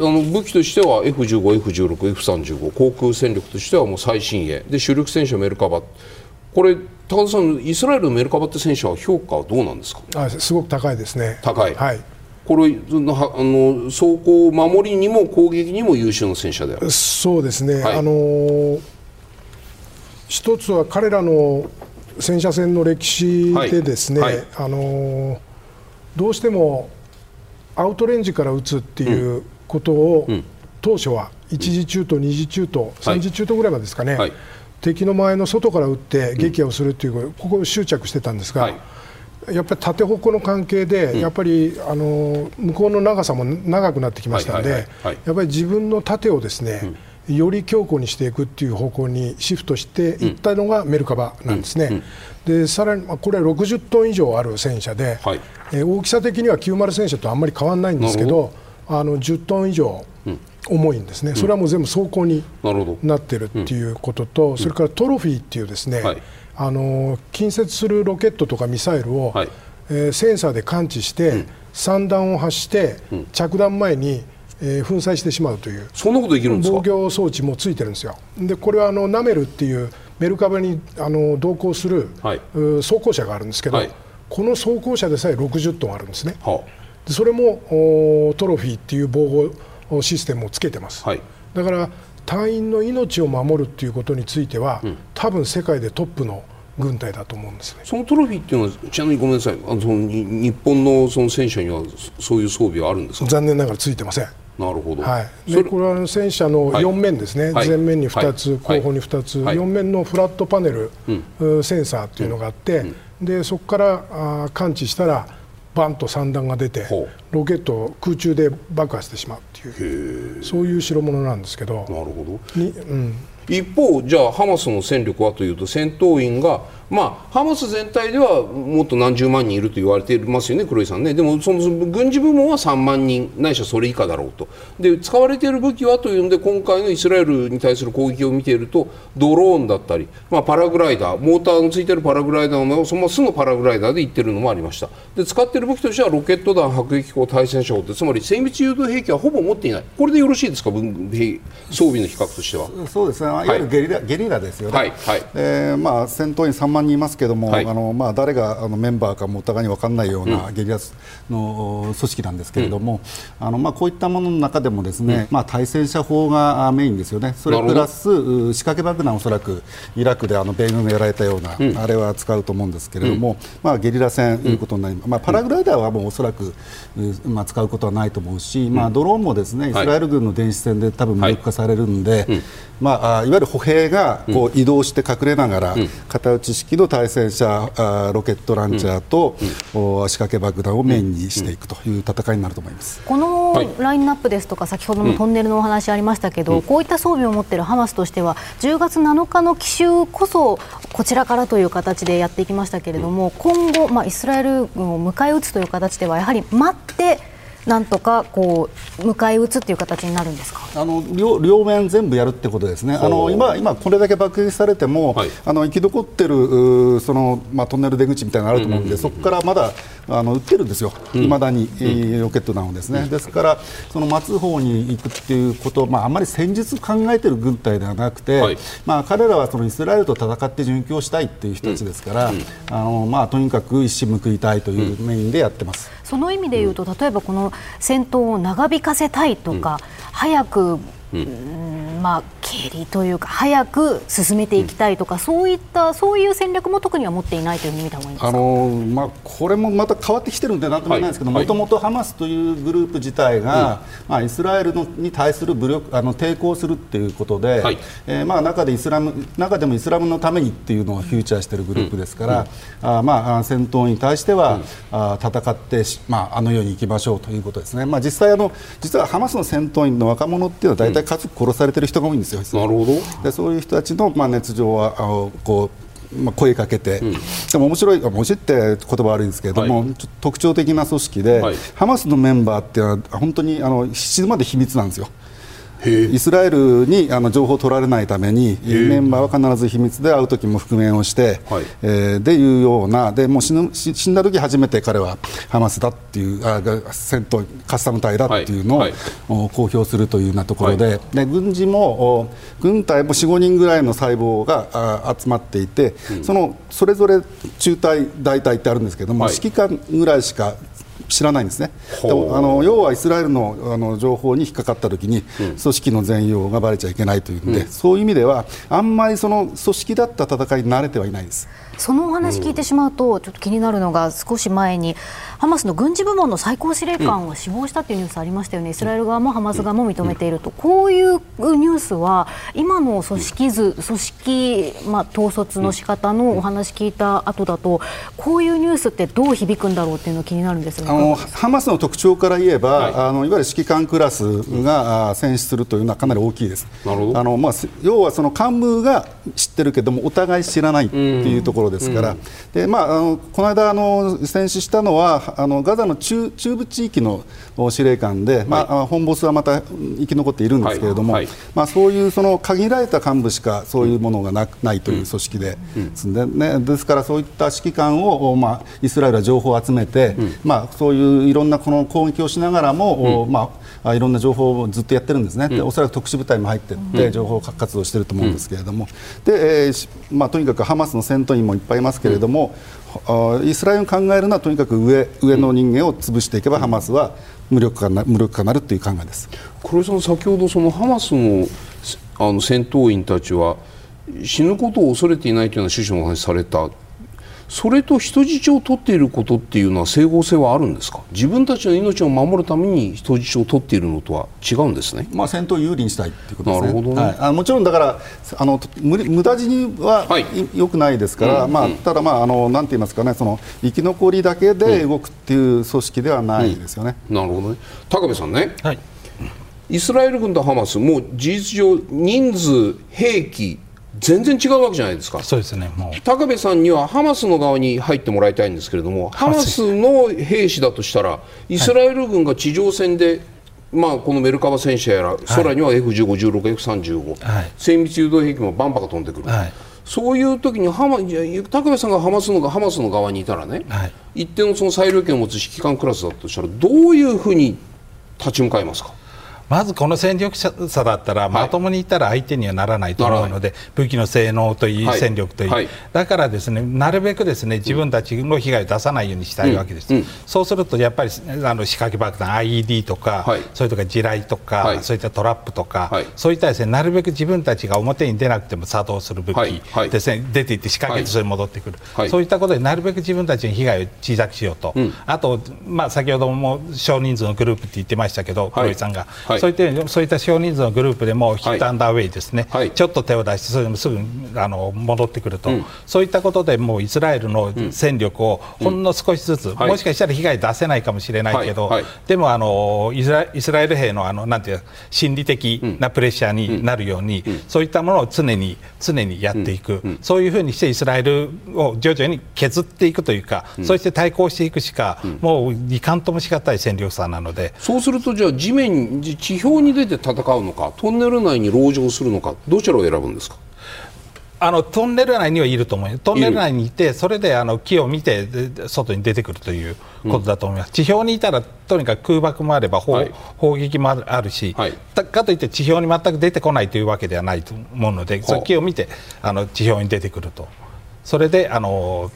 あの武器としては F15、F16、F35 航空戦力としてはもう最新鋭。で主力戦車メルカバ。これ高田さんイスラエルのメルカバって戦車は評価はどうなんですか？あすごく高いですね。高い、はい、これあの走行守りにも攻撃にも優秀な戦車である。そうですね、はい、あの一つは彼らの戦車戦の歴史でですね、はい。はい、あのどうしてもアウトレンジから撃つっていうことを、うん、当初は1次中途、2次中途、3次中途ぐらいまでですかね、敵の前の外から撃って撃破をするっていう、ここを執着してたんですが。やっぱり縦方向の関係で、やっぱりあの向こうの長さも長くなってきましたので、やっぱり自分の縦をですね、より強固にしていくっていう方向にシフトしていったのがメルカバなんですね。でさらにこれは60トン以上ある戦車で、はい、え大きさ的には90戦車とあんまり変わらないんですけど、あの10トン以上重いんですね、それはもう全部装甲になってるっていうことと、それからトロフィーっていうですね、はいあの近接するロケットとかミサイルを、はい、えー、センサーで感知して、うん、散弾を発して、うん、着弾前に、えー、粉砕してしまうという。そんなことできるんですか？防御装置もついてるんですよ。でこれはあのナメルっていうメルカバにあの同行する、はい、装甲車があるんですけど、はい、この装甲車でさえ60トンあるんですね、はあ。それもトロフィーっていう防護システムをつけてます、はい、だから隊員の命を守るっていうことについては、うん、多分世界でトップの軍隊だと思うんです、ね、そのトロフィーっていうのはちなみにごめんなさい。あのその日本のその戦車にはそういう装備はあるんですか？残念ながらついてません。なるほど、はい、でこれは戦車の4面ですね、はい、前面に2つ、後方に2つ、はい、4面のフラットパネル、うん、センサーっていうのがあって、うん、でそこからあ感知したらバンと散弾が出てロケットを空中で爆破してしまうっていうそういう代物なんですけど。なるほど。に、うん、一方じゃあハマスの戦力はというと戦闘員がまあ、ハマス全体ではもっと何十万人いると言われていますよね、黒井さんね、でもその軍事部門は3万人、ないしはそれ以下だろうと、で使われている武器はというので、今回のイスラエルに対する攻撃を見ていると、ドローンだったり、まあ、パラグライダー、モーターのついているパラグライダーのその巣のパラグライダーで行っているのもありました、で使っている武器としてはロケット弾、迫撃砲、対戦車砲つまり精密誘導兵器はほぼ持っていない、これでよろしいですか、装備の比較としては。そうですね、いわゆるゲリラはい、ゲリラですよね、はいはい。えーまあ、戦闘員3万人いますけども、はい、あのまあ、誰があのメンバーかもお互いに分からないようなゲリラの組織なんですけれども、うん、あのまあ、こういったものの中でもですね、うん、まあ、対戦車砲がメインですよね、それプラス仕掛け爆弾、おそらくイラクであの米軍がやられたような、うん、あれは使うと思うんですけれども、まあ、ゲリラ戦ということになります、まあ、パラグライダーはもうおそらく、まあ、使うことはないと思うし、まあ、ドローンもですねイスラエル軍の電子戦で多分無力化されるんで、はいまあ、いわゆる歩兵がこう移動して隠れながら、片打ち式の対戦車ロケットランチャーと、仕掛け爆弾をメインにしていくという戦いになると思います。このラインナップですとか、先ほどのトンネルのお話ありましたけど、こういった装備を持っているハマスとしては10月7日の奇襲こそこちらからという形でやっていきましたけれども、今後、まあ、イスラエル軍を迎え撃つという形ではやはり待ってなんとかこう迎え撃つという形になるんですか？あの両両面全部やるってことですね、あの今、今これだけ爆撃されても、はい、あの生き残ってるその、まあ、トンネル出口みたいなのがあると思うので、そこからまだあの撃ってるんですよ、い、ま、だに、うん、ロケット弾をですね、ですから、その待つ方に行くっていうこと、まあ、あまり戦術考えてる軍隊ではなくて、はい、まあ、彼らはそのイスラエルと戦って殉教したいっていう人たちですから、うん、あのまあ、とにかく一矢報いたいというメインでやってます。その意味でいうと、例えばこの戦闘を長引かせたいとか、早くうんまあ、蹴りというか早く進めていきたいとか、うん、そういったそういう戦略も特には持っていないというふうに見た方がいいあのまあ、これもまた変わってきてるんでなんとも言えないですけどもともとハマスというグループ自体が、うん、まあ、イスラエルのに対する武力あの抵抗するっていうことで、はい、えー、まあ、中でイスラム中でもイスラムのためにっていうのをフューチャーしているグループですから、うん、あまあ、戦闘に対しては、うん、あ戦って、まあ、あのように行きましょうということですね、まあ、実際あの実はハマスの戦闘員の若者っていうのは大体家族殺されてる人が多いんですよ。なるほど。でそういう人たちの、まあ、熱情はあのこうまあ、声かけて、うん、でも面白い、面白いって言葉悪いんですけれども、はい、特徴的な組織で、はい、ハマスのメンバーっていうのは本当にあの死ぬまで秘密なんですよ。イスラエルにあの情報を取られないためにメンバーは必ず秘密で会う時も覆面をして、はい、えー、でいうようなでもう死ぬ死んだ時初めて彼はハマスだっていうあ戦闘カスタム隊だっていうのを、はい。はい、公表するというようなところで,、で軍事も軍隊も4、5人ぐらいの細胞があ集まっていて、うん、そのそれぞれ中隊、大隊ってあるんですけども、指揮官ぐらいしか知らないんですね、あの要はイスラエルのあの情報に引っかかったときに、うん、組織の全容がばれちゃいけないというので、うん、そういう意味では、あんまりその組織だった戦いに慣れてはいないです。そのお話聞いてしまうと、ちょっと気になるのが、少し前に、ハマスの軍事部門の最高司令官が死亡したというニュースありましたよね、イスラエル側もハマス側も認めていると、こういうニュースは、今の組織図、組織、まあ、統率の仕方のお話聞いた後だと、こういうニュースってどう響くんだろうっていうの気になるんですあのハマスの特徴から言えば、はい、あのいわゆる指揮官クラスが選出するというのはかなり大きいです。あのまあ、要はその幹部が知ってるけども、お互い知らないっていうところですから、でまあ、あのこの間あの選出したのはあのガザの中中部地域の司令官で、まあ、本ボスはまた生き残っているんですけれども、はい。はい、まあ、そういうその限られた幹部しかそういうものがなないという組織で,、でね、ですからそういった指揮官を、まあ、イスラエルは情報を集めて、まあ、そういういろんなこの攻撃をしながらも、まあ、いろんな情報をずっとやってるんですね、でおそらく特殊部隊も入っていって情報活動していると思うんですけれども、でえーまあ、とにかくハマスの戦闘員ももいっぱいいますけれども、うん、イスラエルが考えるのはとにかく上上の人間を潰していけば、ハマスは無力化な無力化なるという考えです。黒井さん、先ほどそのハマスのあの戦闘員たちは死ぬことを恐れていないというような趣旨の話されたそれと人質を取っていることっていうのは整合性はあるんですか？自分たちの命を守るために人質を取っているのとは違うんですね、まあ、戦闘を有利にしたいということですね。なるほどね、はい、あもちろんだからあの無駄死には、はい、よくないですから、うんまあ、ただ、まあ、あのなんて言いますかねその生き残りだけで動くっていう組織ではないですよね、うんうん、なるほどね。高部さんね、はい、イスラエル軍とハマスもう事実上人数兵器全然違うわけじゃないですか。そうですねもう。高部さんにはハマスの側に入ってもらいたいんですけれどもハマスの兵士だとしたらイスラエル軍が地上戦で、はい、まあ、このメルカバ戦車やら空には F15、16、F35、はい、精密誘導兵器もバンバカ飛んでくる。はい。そういう時にハマ高部さんがハマスのハマスの側にいたらね、はい、一定のその裁量権を持つ指揮官クラスだとしたらどういうふうに立ち向かいますか？まずこの戦力差だったら、まともにいったら相手にはならないと思うので、武器の性能といい、戦力といい、だからですねなるべくですね自分たちの被害を出さないようにしたいわけです、そうするとやっぱりあの仕掛け爆弾、IED とか、それとか地雷とか、そういったトラップとか、そういったですねなるべく自分たちが表に出なくても作動する武器ですね、出ていって仕掛けてそれに戻ってくる、そういったことでなるべく自分たちの被害を小さくしようと、あと、まあ、先ほども少人数のグループって言ってましたけど、黒井さんが。そういったそういった少人数のグループでもヒットアンダーウェイですね、はい、ちょっと手を出してそれでもすぐあの戻ってくると、うん、そういったことでもうイスラエルの戦力をほんの少しずつ、うん、もしかしたら被害出せないかもしれないけど、はい。はい、でもあのイスライスラエル兵のあのなんていう心理的なプレッシャーになるように、そういったものを常に常にやっていく、そういうふうにしてイスラエルを徐々に削っていくというか、そして対抗していくしか、もういかんともしがたい戦力差なので。そうするとじゃあ地面地表にに出て戦うのかトンネル内に籠城するのかどちらを選ぶんですか？あのトンネル内にはいると思います、トンネル内にいて、それであの木を見て、外に出てくるということだと思います、うん、地表にいたら、とにかく空爆もあれば、はい、砲撃もあるし、はい、かといって地表に全く出てこないというわけではないと思うので、その木を見てあの地表に出てくると、それであの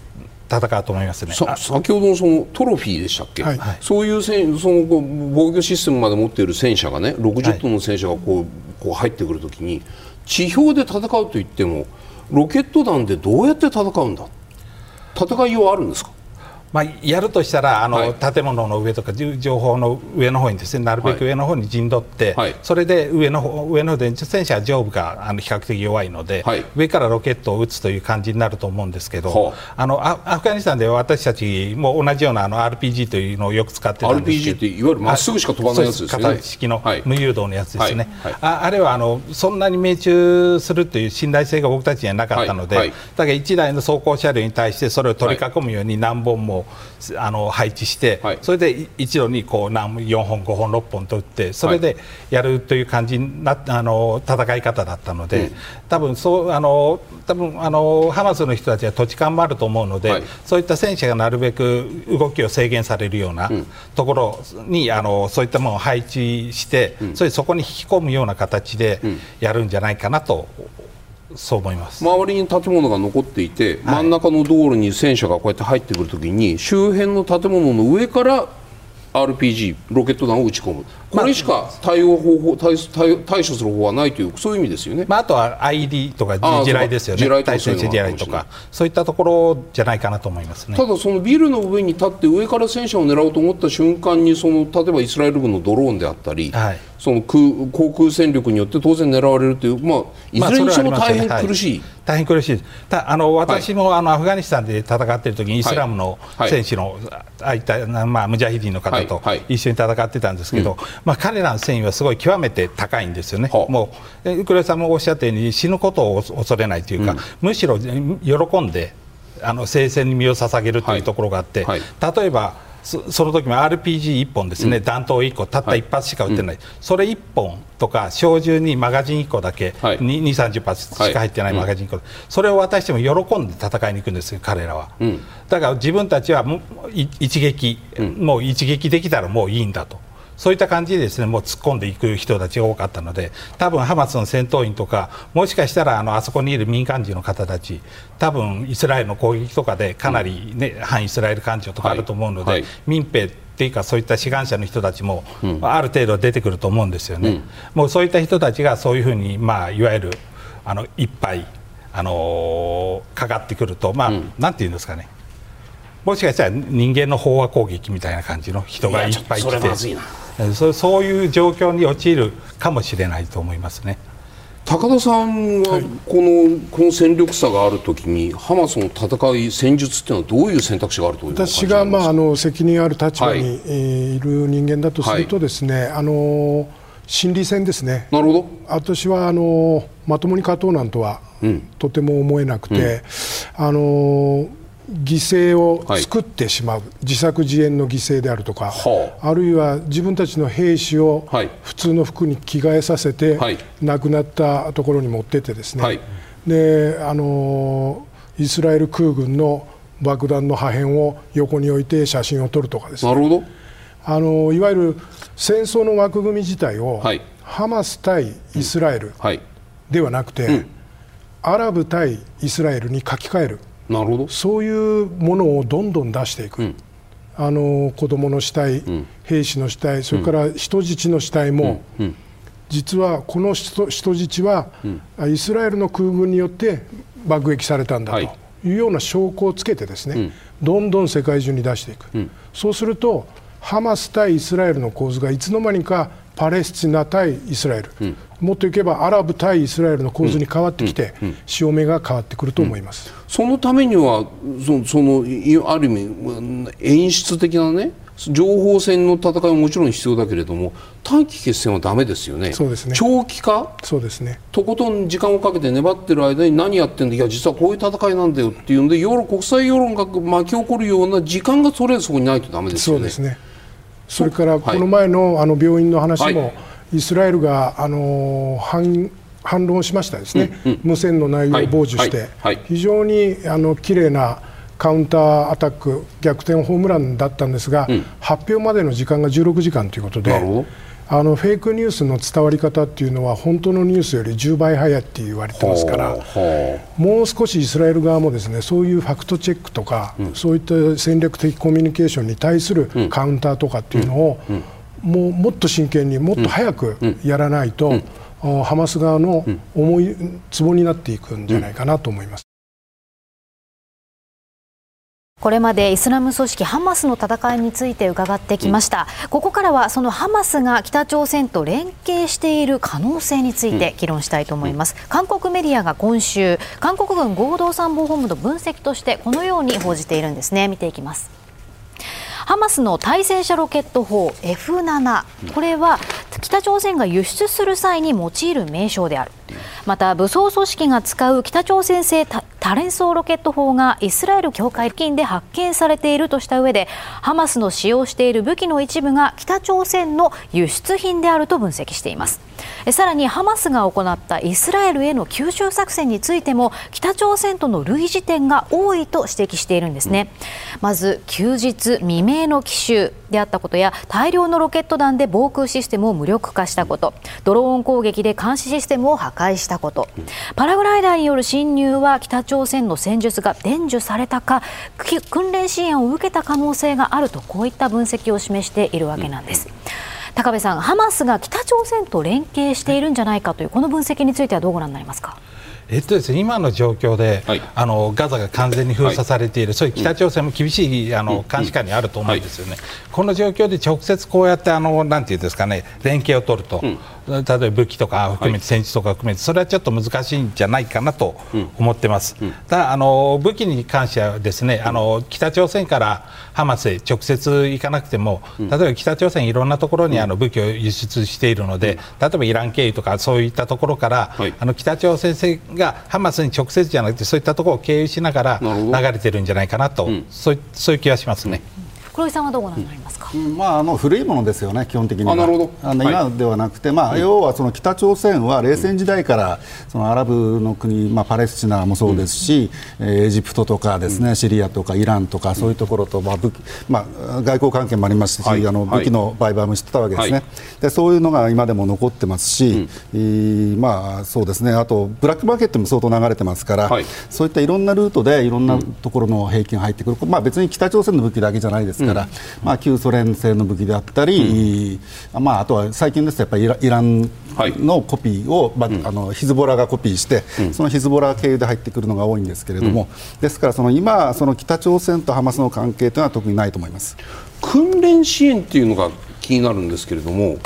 戦うと思いますね。先ほどのそのトロフィーでしたっけ、はい、そういう戦その防御システムまで持っている戦車がね60トンの戦車がこう,、こう入ってくるときに地表で戦うといってもロケット弾でどうやって戦うんだ？戦いようあるんですか？まあ、やるとしたらあの、はい、建物の上とか情報の上の方にですねなるべく上の方に陣取って、はい、それで上の方上の方で戦車上部があの比較的弱いので、はい、上からロケットを撃つという感じになると思うんですけど、あのアフガニスタンでは私たちも同じようなあの RPG というのをよく使ってたんですけど RPG っていわゆるまっすぐしか飛ばないやつですね。型式の無誘導のやつですね、ああれはあのそんなに命中するという信頼性が僕たちにはなかったので、だから1台の走行車両に対してそれを取り囲むように何本もあの配置して、はい、それで一度にこう何4本、5本、6本と打ってそれでやるという感じなあの戦い方だったので、うん、多分そうあの多分あのハマスの人たちは土地勘もあると思うので、はい、そういった戦車がなるべく動きを制限されるようなところに、うん、あのそういったものを配置して、うん、それそこに引き込むような形でやるんじゃないかなとそう思います。周りに建物が残っていて、真ん中の道路に戦車がこうやって入ってくるときに周辺の建物の上から RPG ロケット弾を撃ち込む。これしか対応方法対対対処する方法はないというそういう意味ですよね、まあ、あとは ID とか地雷ですよね。対戦地雷とかそういったところじゃないかなと思いますね。ただそのビルの上に立って上から戦車を狙おうと思った瞬間にその例えばイスラエル軍のドローンであったり、はい、その空航空戦力によって当然狙われるという、まあ、いずれにしても大変苦しい、まあ大変苦しいたあの私も、あのアフガニスタンで戦っている時にイスラムの選手の、ああいった、まあ、ムジャヒディンの方と一緒に戦ってたんですけど、まあ、彼らの戦意はすごい極めて高いんですよね、もうウクレさんもおっしゃったように死ぬことを恐れないというか、うん、むしろ喜んであの聖戦に身を捧げるというところがあって、はいはい、例えばその時も RPG1 本ですね、うん、弾頭1個たった1発しか撃ってない、はい、それ1本とか小銃にマガジン1個だけ、はい、2 3 0発しか入ってないマガジン1個、はい、それを渡しても喜んで戦いに行くんですよ彼らは、うん、だから自分たちはもう一撃、うん、もう一撃できたらもういいんだとそういった感じでですねもう突っ込んでいく人たちが多かったので多分ハマスの戦闘員とかもしかしたらあのあそこにいる民間人の方たち多分イスラエルの攻撃とかでかなりね、うん、反イスラエル感情とかあると思うので、はい。はい、民兵っていうかそういった志願者の人たちも、うん、ある程度出てくると思うんですよね。うん、もうそういった人たちがそういうふうにまあいわゆるあのいっぱいあのー、かかってくるとまあ、なんていうんですかねもしかしたら人間の飽和攻撃みたいな感じの人がいっぱい来てそそういう状況に陥るかもしれないと思いますね。高田さんはこの,、この戦力差があるときにハマスの戦い戦術っていうのはどういう選択肢があると私がまああの責任ある立場に、い、る人間だとするとですね、はい、あの心理戦ですね。なるほど。私はあのまともに勝とうなんとは、うん、とても思えなくて、うん、あの犠牲を作ってしまう、はい、自作自演の犠牲であるとか、はあ、あるいは自分たちの兵士を普通の服に着替えさせて、はい、亡くなったところに持ってってですね、はい、であのイスラエル空軍の爆弾の破片を横に置いて写真を撮るとかですね。なるほど。あのいわゆる戦争の枠組み自体を、ハマス対イスラエルではなくて、うん、アラブ対イスラエルに書き換える。なるほど。そういうものをどんどん出していく、うん、あの子どもの死体、うん、兵士の死体それから人質の死体も、うん、実はこの人質は、イスラエルの空軍によって爆撃されたんだとい。うような証拠をつけてですね、どんどん世界中に出していく、そうするとハマス対イスラエルの構図がいつの間にかパレスチナ対イスラエル、うん、もっといけばアラブ対イスラエルの構図に変わってきて、潮目が変わってくると思います、そのためにはそそのある意味演出的なね情報戦の戦いももちろん必要だけれども短期決戦はだめですよね。そうですね。長期化？そうですね。とことん時間をかけて粘ってる間に何やってんだいや実はこういう戦いなんだよっていうんで国際世論が巻き起こるような時間がとりあえずそこにないとだめですよね。そうですね。それからこの前のあの病院の話も、イスラエルがあの反反論しましたですね、うんうん、無線の内容を傍受して、非常にあの綺麗なカウンターアタック逆転ホームランだったんですが、うん、発表までの時間が16時間ということで。あのフェイクニュースの伝わり方っていうのは本当のニュースより10倍早いって言われてますからもう少しイスラエル側もですねそういうファクトチェックとか、うん、そういった戦略的コミュニケーションに対するカウンターとかっていうのを、もうもっと真剣にもっと早くやらないと、ハマス側の重いツボになっていくんじゃないかなと思います。これまでイスラム組織ハマスの戦いについて伺ってきました、うん、ここからはそのハマスが北朝鮮と連携している可能性について議論したいと思います、うん、韓国メディアが今週韓国軍合同参謀本部の分析としてこのように報じているんですね。見ていきますハマスの対戦車ロケット砲 F7 これは北朝鮮が輸出する際に用いる名称である。また武装組織が使う北朝鮮製多連装ロケット砲がイスラエル境界付近で発見されているとした上でハマスの使用している武器の一部が北朝鮮の輸出品であると分析しています。さらにハマスが行ったイスラエルへの吸収作戦についても北朝鮮との類似点が多いと指摘しているんですね。まず休日未明の奇襲であったことや大量のロケット弾で防空システムを無力化したことドローン攻撃で監視システムを破壊したこと。パラグライダーによる侵入は北朝鮮の戦術が伝授されたか訓練支援を受けた可能性があるとこういった分析を示しているわけなんです。高部さん、ハマスが北朝鮮と連携しているんじゃないかというこの分析についてはどうご覧になりますか？えっとですね、今の状況で、はい、あのガザが完全に封鎖されている、はい、そういう北朝鮮も厳しいあの監視下にあると思うんですよね、はい、この状況で直接こうやってあのなんていうんですかね連携を取ると、うん、例えば武器とか含めて、戦術とか含めて、それはちょっと難しいんじゃないかなと思ってます、うん、ただあの、武器に関してはですねあの北朝鮮からハマスへ直接行かなくても、例えば北朝鮮、いろんなところにあの武器を輸出しているので、例えばイラン経由とかそういったところから、はい、あの北朝鮮がハマスに直接じゃなくて、そういったところを経由しながら流れてるんじゃないかなと、うん、そうそういう気がしますね。黒井さんはどうご覧になりますか、うん、まあ、あの古いものですよね、基本的には。なるほど。あの今ではなくて、はい、まあ、要はその北朝鮮は冷戦時代からそのアラブの国、まあ、パレスチナもそうですし、うん、エジプトとかですね、シリアとかイランとか、そういうところと、まあ武まあ、外交関係もありますし、はい、あの武器の売買もしてたわけですね、はい、でそういうのが今でも残ってますし、うん、まあ、そうですね、あとブラックマーケットも相当流れてますから、そういったいろんなルートでいろんなところの兵器が入ってくる、まあ、別に北朝鮮の武器だけじゃないですから、まあ、旧ソ連製の武器であったり、まあ、あとは最近ですとやっぱりイランのコピーを、まあ、あのヒズボラがコピーして、そのヒズボラ経由で入ってくるのが多いんですけれども、ですからその今、その北朝鮮とハマスの関係というのは特にないと思います。訓練支援っていうのが気になるんですけれども。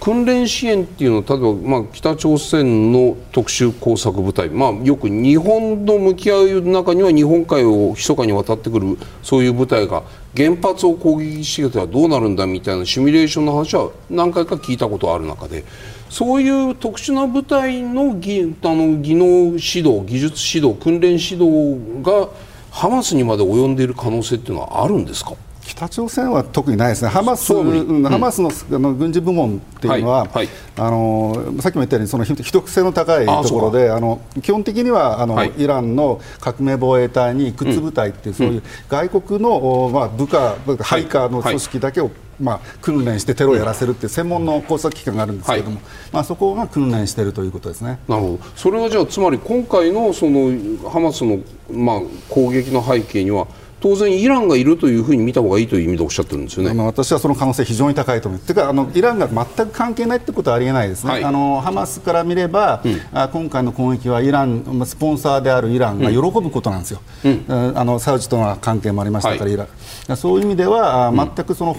訓練支援っていうのは例えば、まあ、北朝鮮の特殊工作部隊、まあ、よく日本の向き合いの中には日本海を密かに渡ってくるそういう部隊が原発を攻撃してたらどうなるんだみたいなシミュレーションの話は何回か聞いたことある中でそういう特殊な部隊の技あの技能指導技術指導訓練指導がハマスにまで及んでいる可能性っていうのはあるんですか？北朝鮮は特にないですね、ハマス,、うん、ハマスのあの軍事部門っていうのは、はいはい、あのさっきも言ったように、その秘匿性の高いところで、あの基本的にはあの、はい、イランの革命防衛隊に靴部隊っていう、そういう外国の、まあ、部下、ハイカーの組織だけを、まあ、訓練してテロをやらせるっていう専門の工作機関があるんですけれども、まあ、そこが訓練しているということですね。なるほど。それはじゃあつまり今回のそのハマスの、まあ、攻撃の背景には当然、イランがいるというふうに見た方がいいという意味でおっしゃってるんですよね。私はその可能性、非常に高いと思います。というかあの、イランが全く関係ないってことはありえないですね、はい、あのハマスから見れば、うん、あ今回の攻撃はイラン、スポンサーであるイランが喜ぶことなんですよ、うん、あのサウジとの関係もありましたから、はい、イラン。そういう意味では、全くその、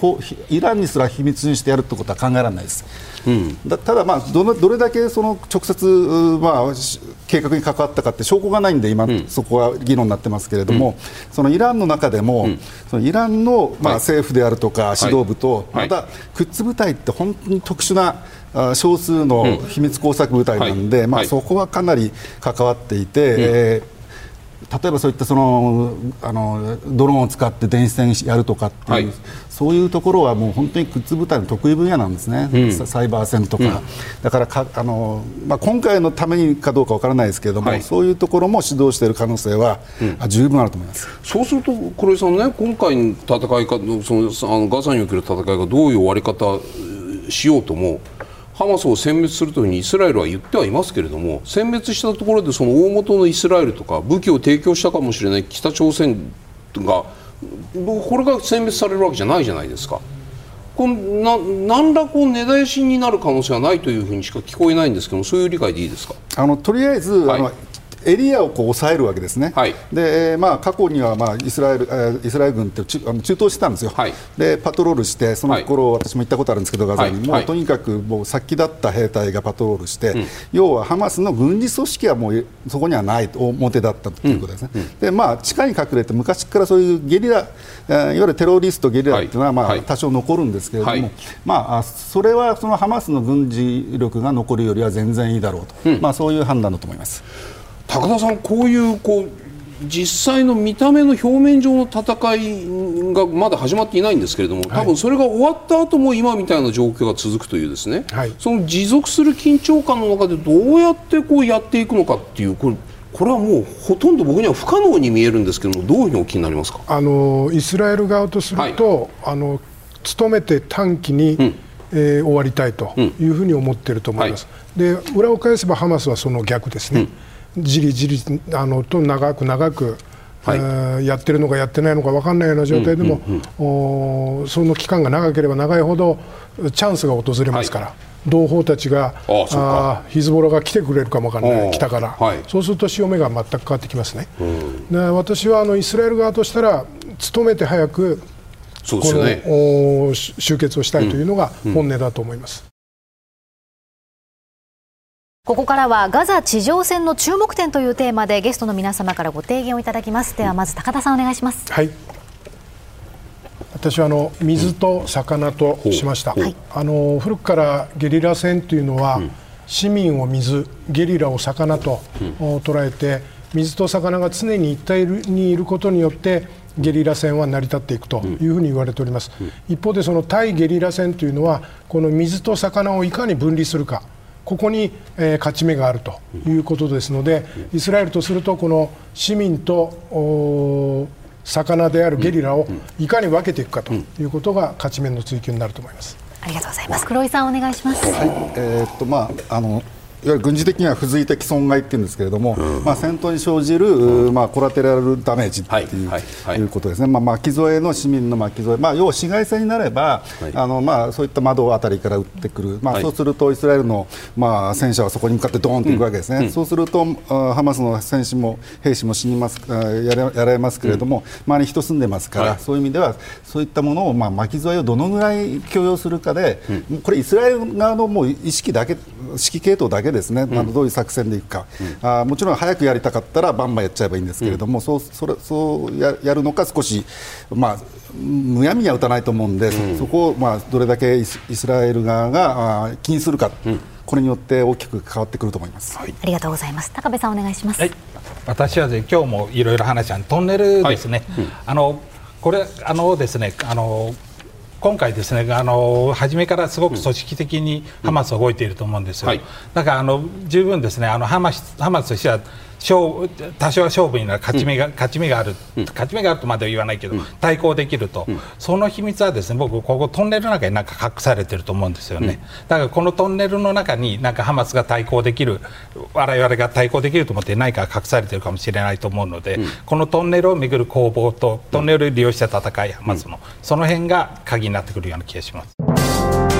イランにすら秘密にしてやるってことは考えられないです。うん、だただ、まあ、どのどれだけその直接、まあ、計画に関わったかって証拠がないんで今、うん、そこは議論になってますけれども、うん、そのイランの中でも、そのイランの、まあ、政府であるとか指導部と、またクッズ部隊って本当に特殊な少数の秘密工作部隊なんで、まあ、そこはかなり関わっていて。えー例えばそういったそのあのドローンを使って電子戦やるとかっていう、はい、そういうところはもう本当に靴部隊の得意分野なんですね、うん、サイバー戦とか、うん、だからかあの、まあ、今回のためにかどうかわからないですけれども、はい、そういうところも指導している可能性は、うん、十分あると思います。そうすると黒井さんね今回の戦いかそのあのガザにおける戦いがどういう終わり方しようともハマスを殲滅するというふうにイスラエルは言ってはいますけれども殲滅したところでその大元のイスラエルとか武器を提供したかもしれない北朝鮮がこれが殲滅されるわけじゃないじゃないですか。こんな何らこう根絶やしになる可能性はないというふうにしか聞こえないんですけどそういう理解でいいですか？あのとりあえず、はい、あのエリアをこう抑えるわけですね、はい、でまあ、過去には、まあ、イスラエルイスラエル軍ってあの中東してたんですよ、はい、でパトロールして、その頃、私も行ったことあるんですけど、ガザに、もうとにかくもう先立った兵隊がパトロールして、要はハマスの軍事組織はもうそこにはないと、表だったということですね、でまあ、地下に隠れて、昔からそういうゲリラ、いわゆるテロリスト、ゲリラというのは、まあ多少残るんですけれども、まあ、それはそのハマスの軍事力が残るよりは全然いいだろうと、まあ、そういう判断だと思います。高田さん、こういうこう実際の見た目の表面上の戦いがまだ始まっていないんですけれども、多分それが終わった後も今みたいな状況が続くというですね、はい、その持続する緊張感の中でどうやってこうやっていくのかっていうこれこれはもうほとんど僕には不可能に見えるんですけどもどういうふうにお気になりますか？あのイスラエル側とすると、はい、あの努めて短期に、うん、えー、終わりたいというふうに思っていると思います。うんはい、で裏を返せばハマスはその逆ですね。うんじりじりあのと長く長く、はい、えー、やってるのかやってないのか分かんないような状態でも、うんうんうん、その期間が長ければ長いほどチャンスが訪れますから。はい。同胞たちがあヒズボラが来てくれるかもわからない、北から、はい、そうすると潮目が全く変わってきますね、うん、で私はあのイスラエル側としたら、努めて早くこの、ね、終結をしたいというのが本音だと思います。ここからはガザ地上戦の注目点というテーマでゲストの皆様からご提言をいただきます。ではまず高田さんお願いします。はい。私はあの水と魚としました、あの古くからゲリラ戦というのは、市民を水ゲリラを魚と捉えて水と魚が常に一体にいることによってゲリラ戦は成り立っていくというふうに言われております、一方でその対ゲリラ戦というのはこの水と魚をいかに分離するかここに、えー、勝ち目があるということですので、イスラエルとすると、この市民と魚であるゲリラをいかに分けていくかということが勝ち目の追求になると思います。ありがとうございます。黒井さんお願いします。はい、えー、っとまああのいわゆる軍事的には付随的損害っていうんですけれども、うん、まあ、戦闘に生じる、うん、まあ、コラテラルダメージっていう,、はい。はい、い。うことですね、まあ、巻き添えの市民の巻き添え、まあ、要は市街戦になれば、はい、あのまあ、そういった窓あたりから撃ってくる、まあ、そうするとイスラエルの、まあ、戦車はそこに向かってドーンといくわけですね、うん、そうするとハマスの戦士も兵士も死にますやらやられますけれども、周りに人住んでますから、そういう意味ではそういったものを、まあ、巻き添えをどのぐらい許容するかで、これイスラエル側のもう意識だけ指揮系統だけですね、あのどういう作戦でいくか、うん、あもちろん早くやりたかったらバンバンやっちゃえばいいんですけれども、うん、そうそれそうややるのか少し、まあ、むやみには打たないと思うんで、うん、そこを、まあ、どれだけイスラエル側があ気にするか。これによって大きく変わってくると思います、はい、ありがとうございます。高部さんお願いします、はい、私は、ね、今日もいろいろ話したトンネルですね、はい。うん、あのこれあのですねあの今回ですねあの初めからすごく組織的にハマスは動いていると思うんですよ、うん。はい、だからあの十分ですねあのハマスハマスとしては勝多少は勝負になる勝ち目が、うん、勝ち目がある、うん、勝ち目があるとまでは言わないけど、うん、対抗できると、その秘密はですね僕ここトンネルの中になんか隠されてると思うんですよね、だからこのトンネルの中になんかハマスが対抗できる我々が対抗できると思って何か隠されてるかもしれないと思うので、このトンネルをめぐる攻防とトンネルを利用した戦いハマスの、その辺が鍵になってくるような気がします。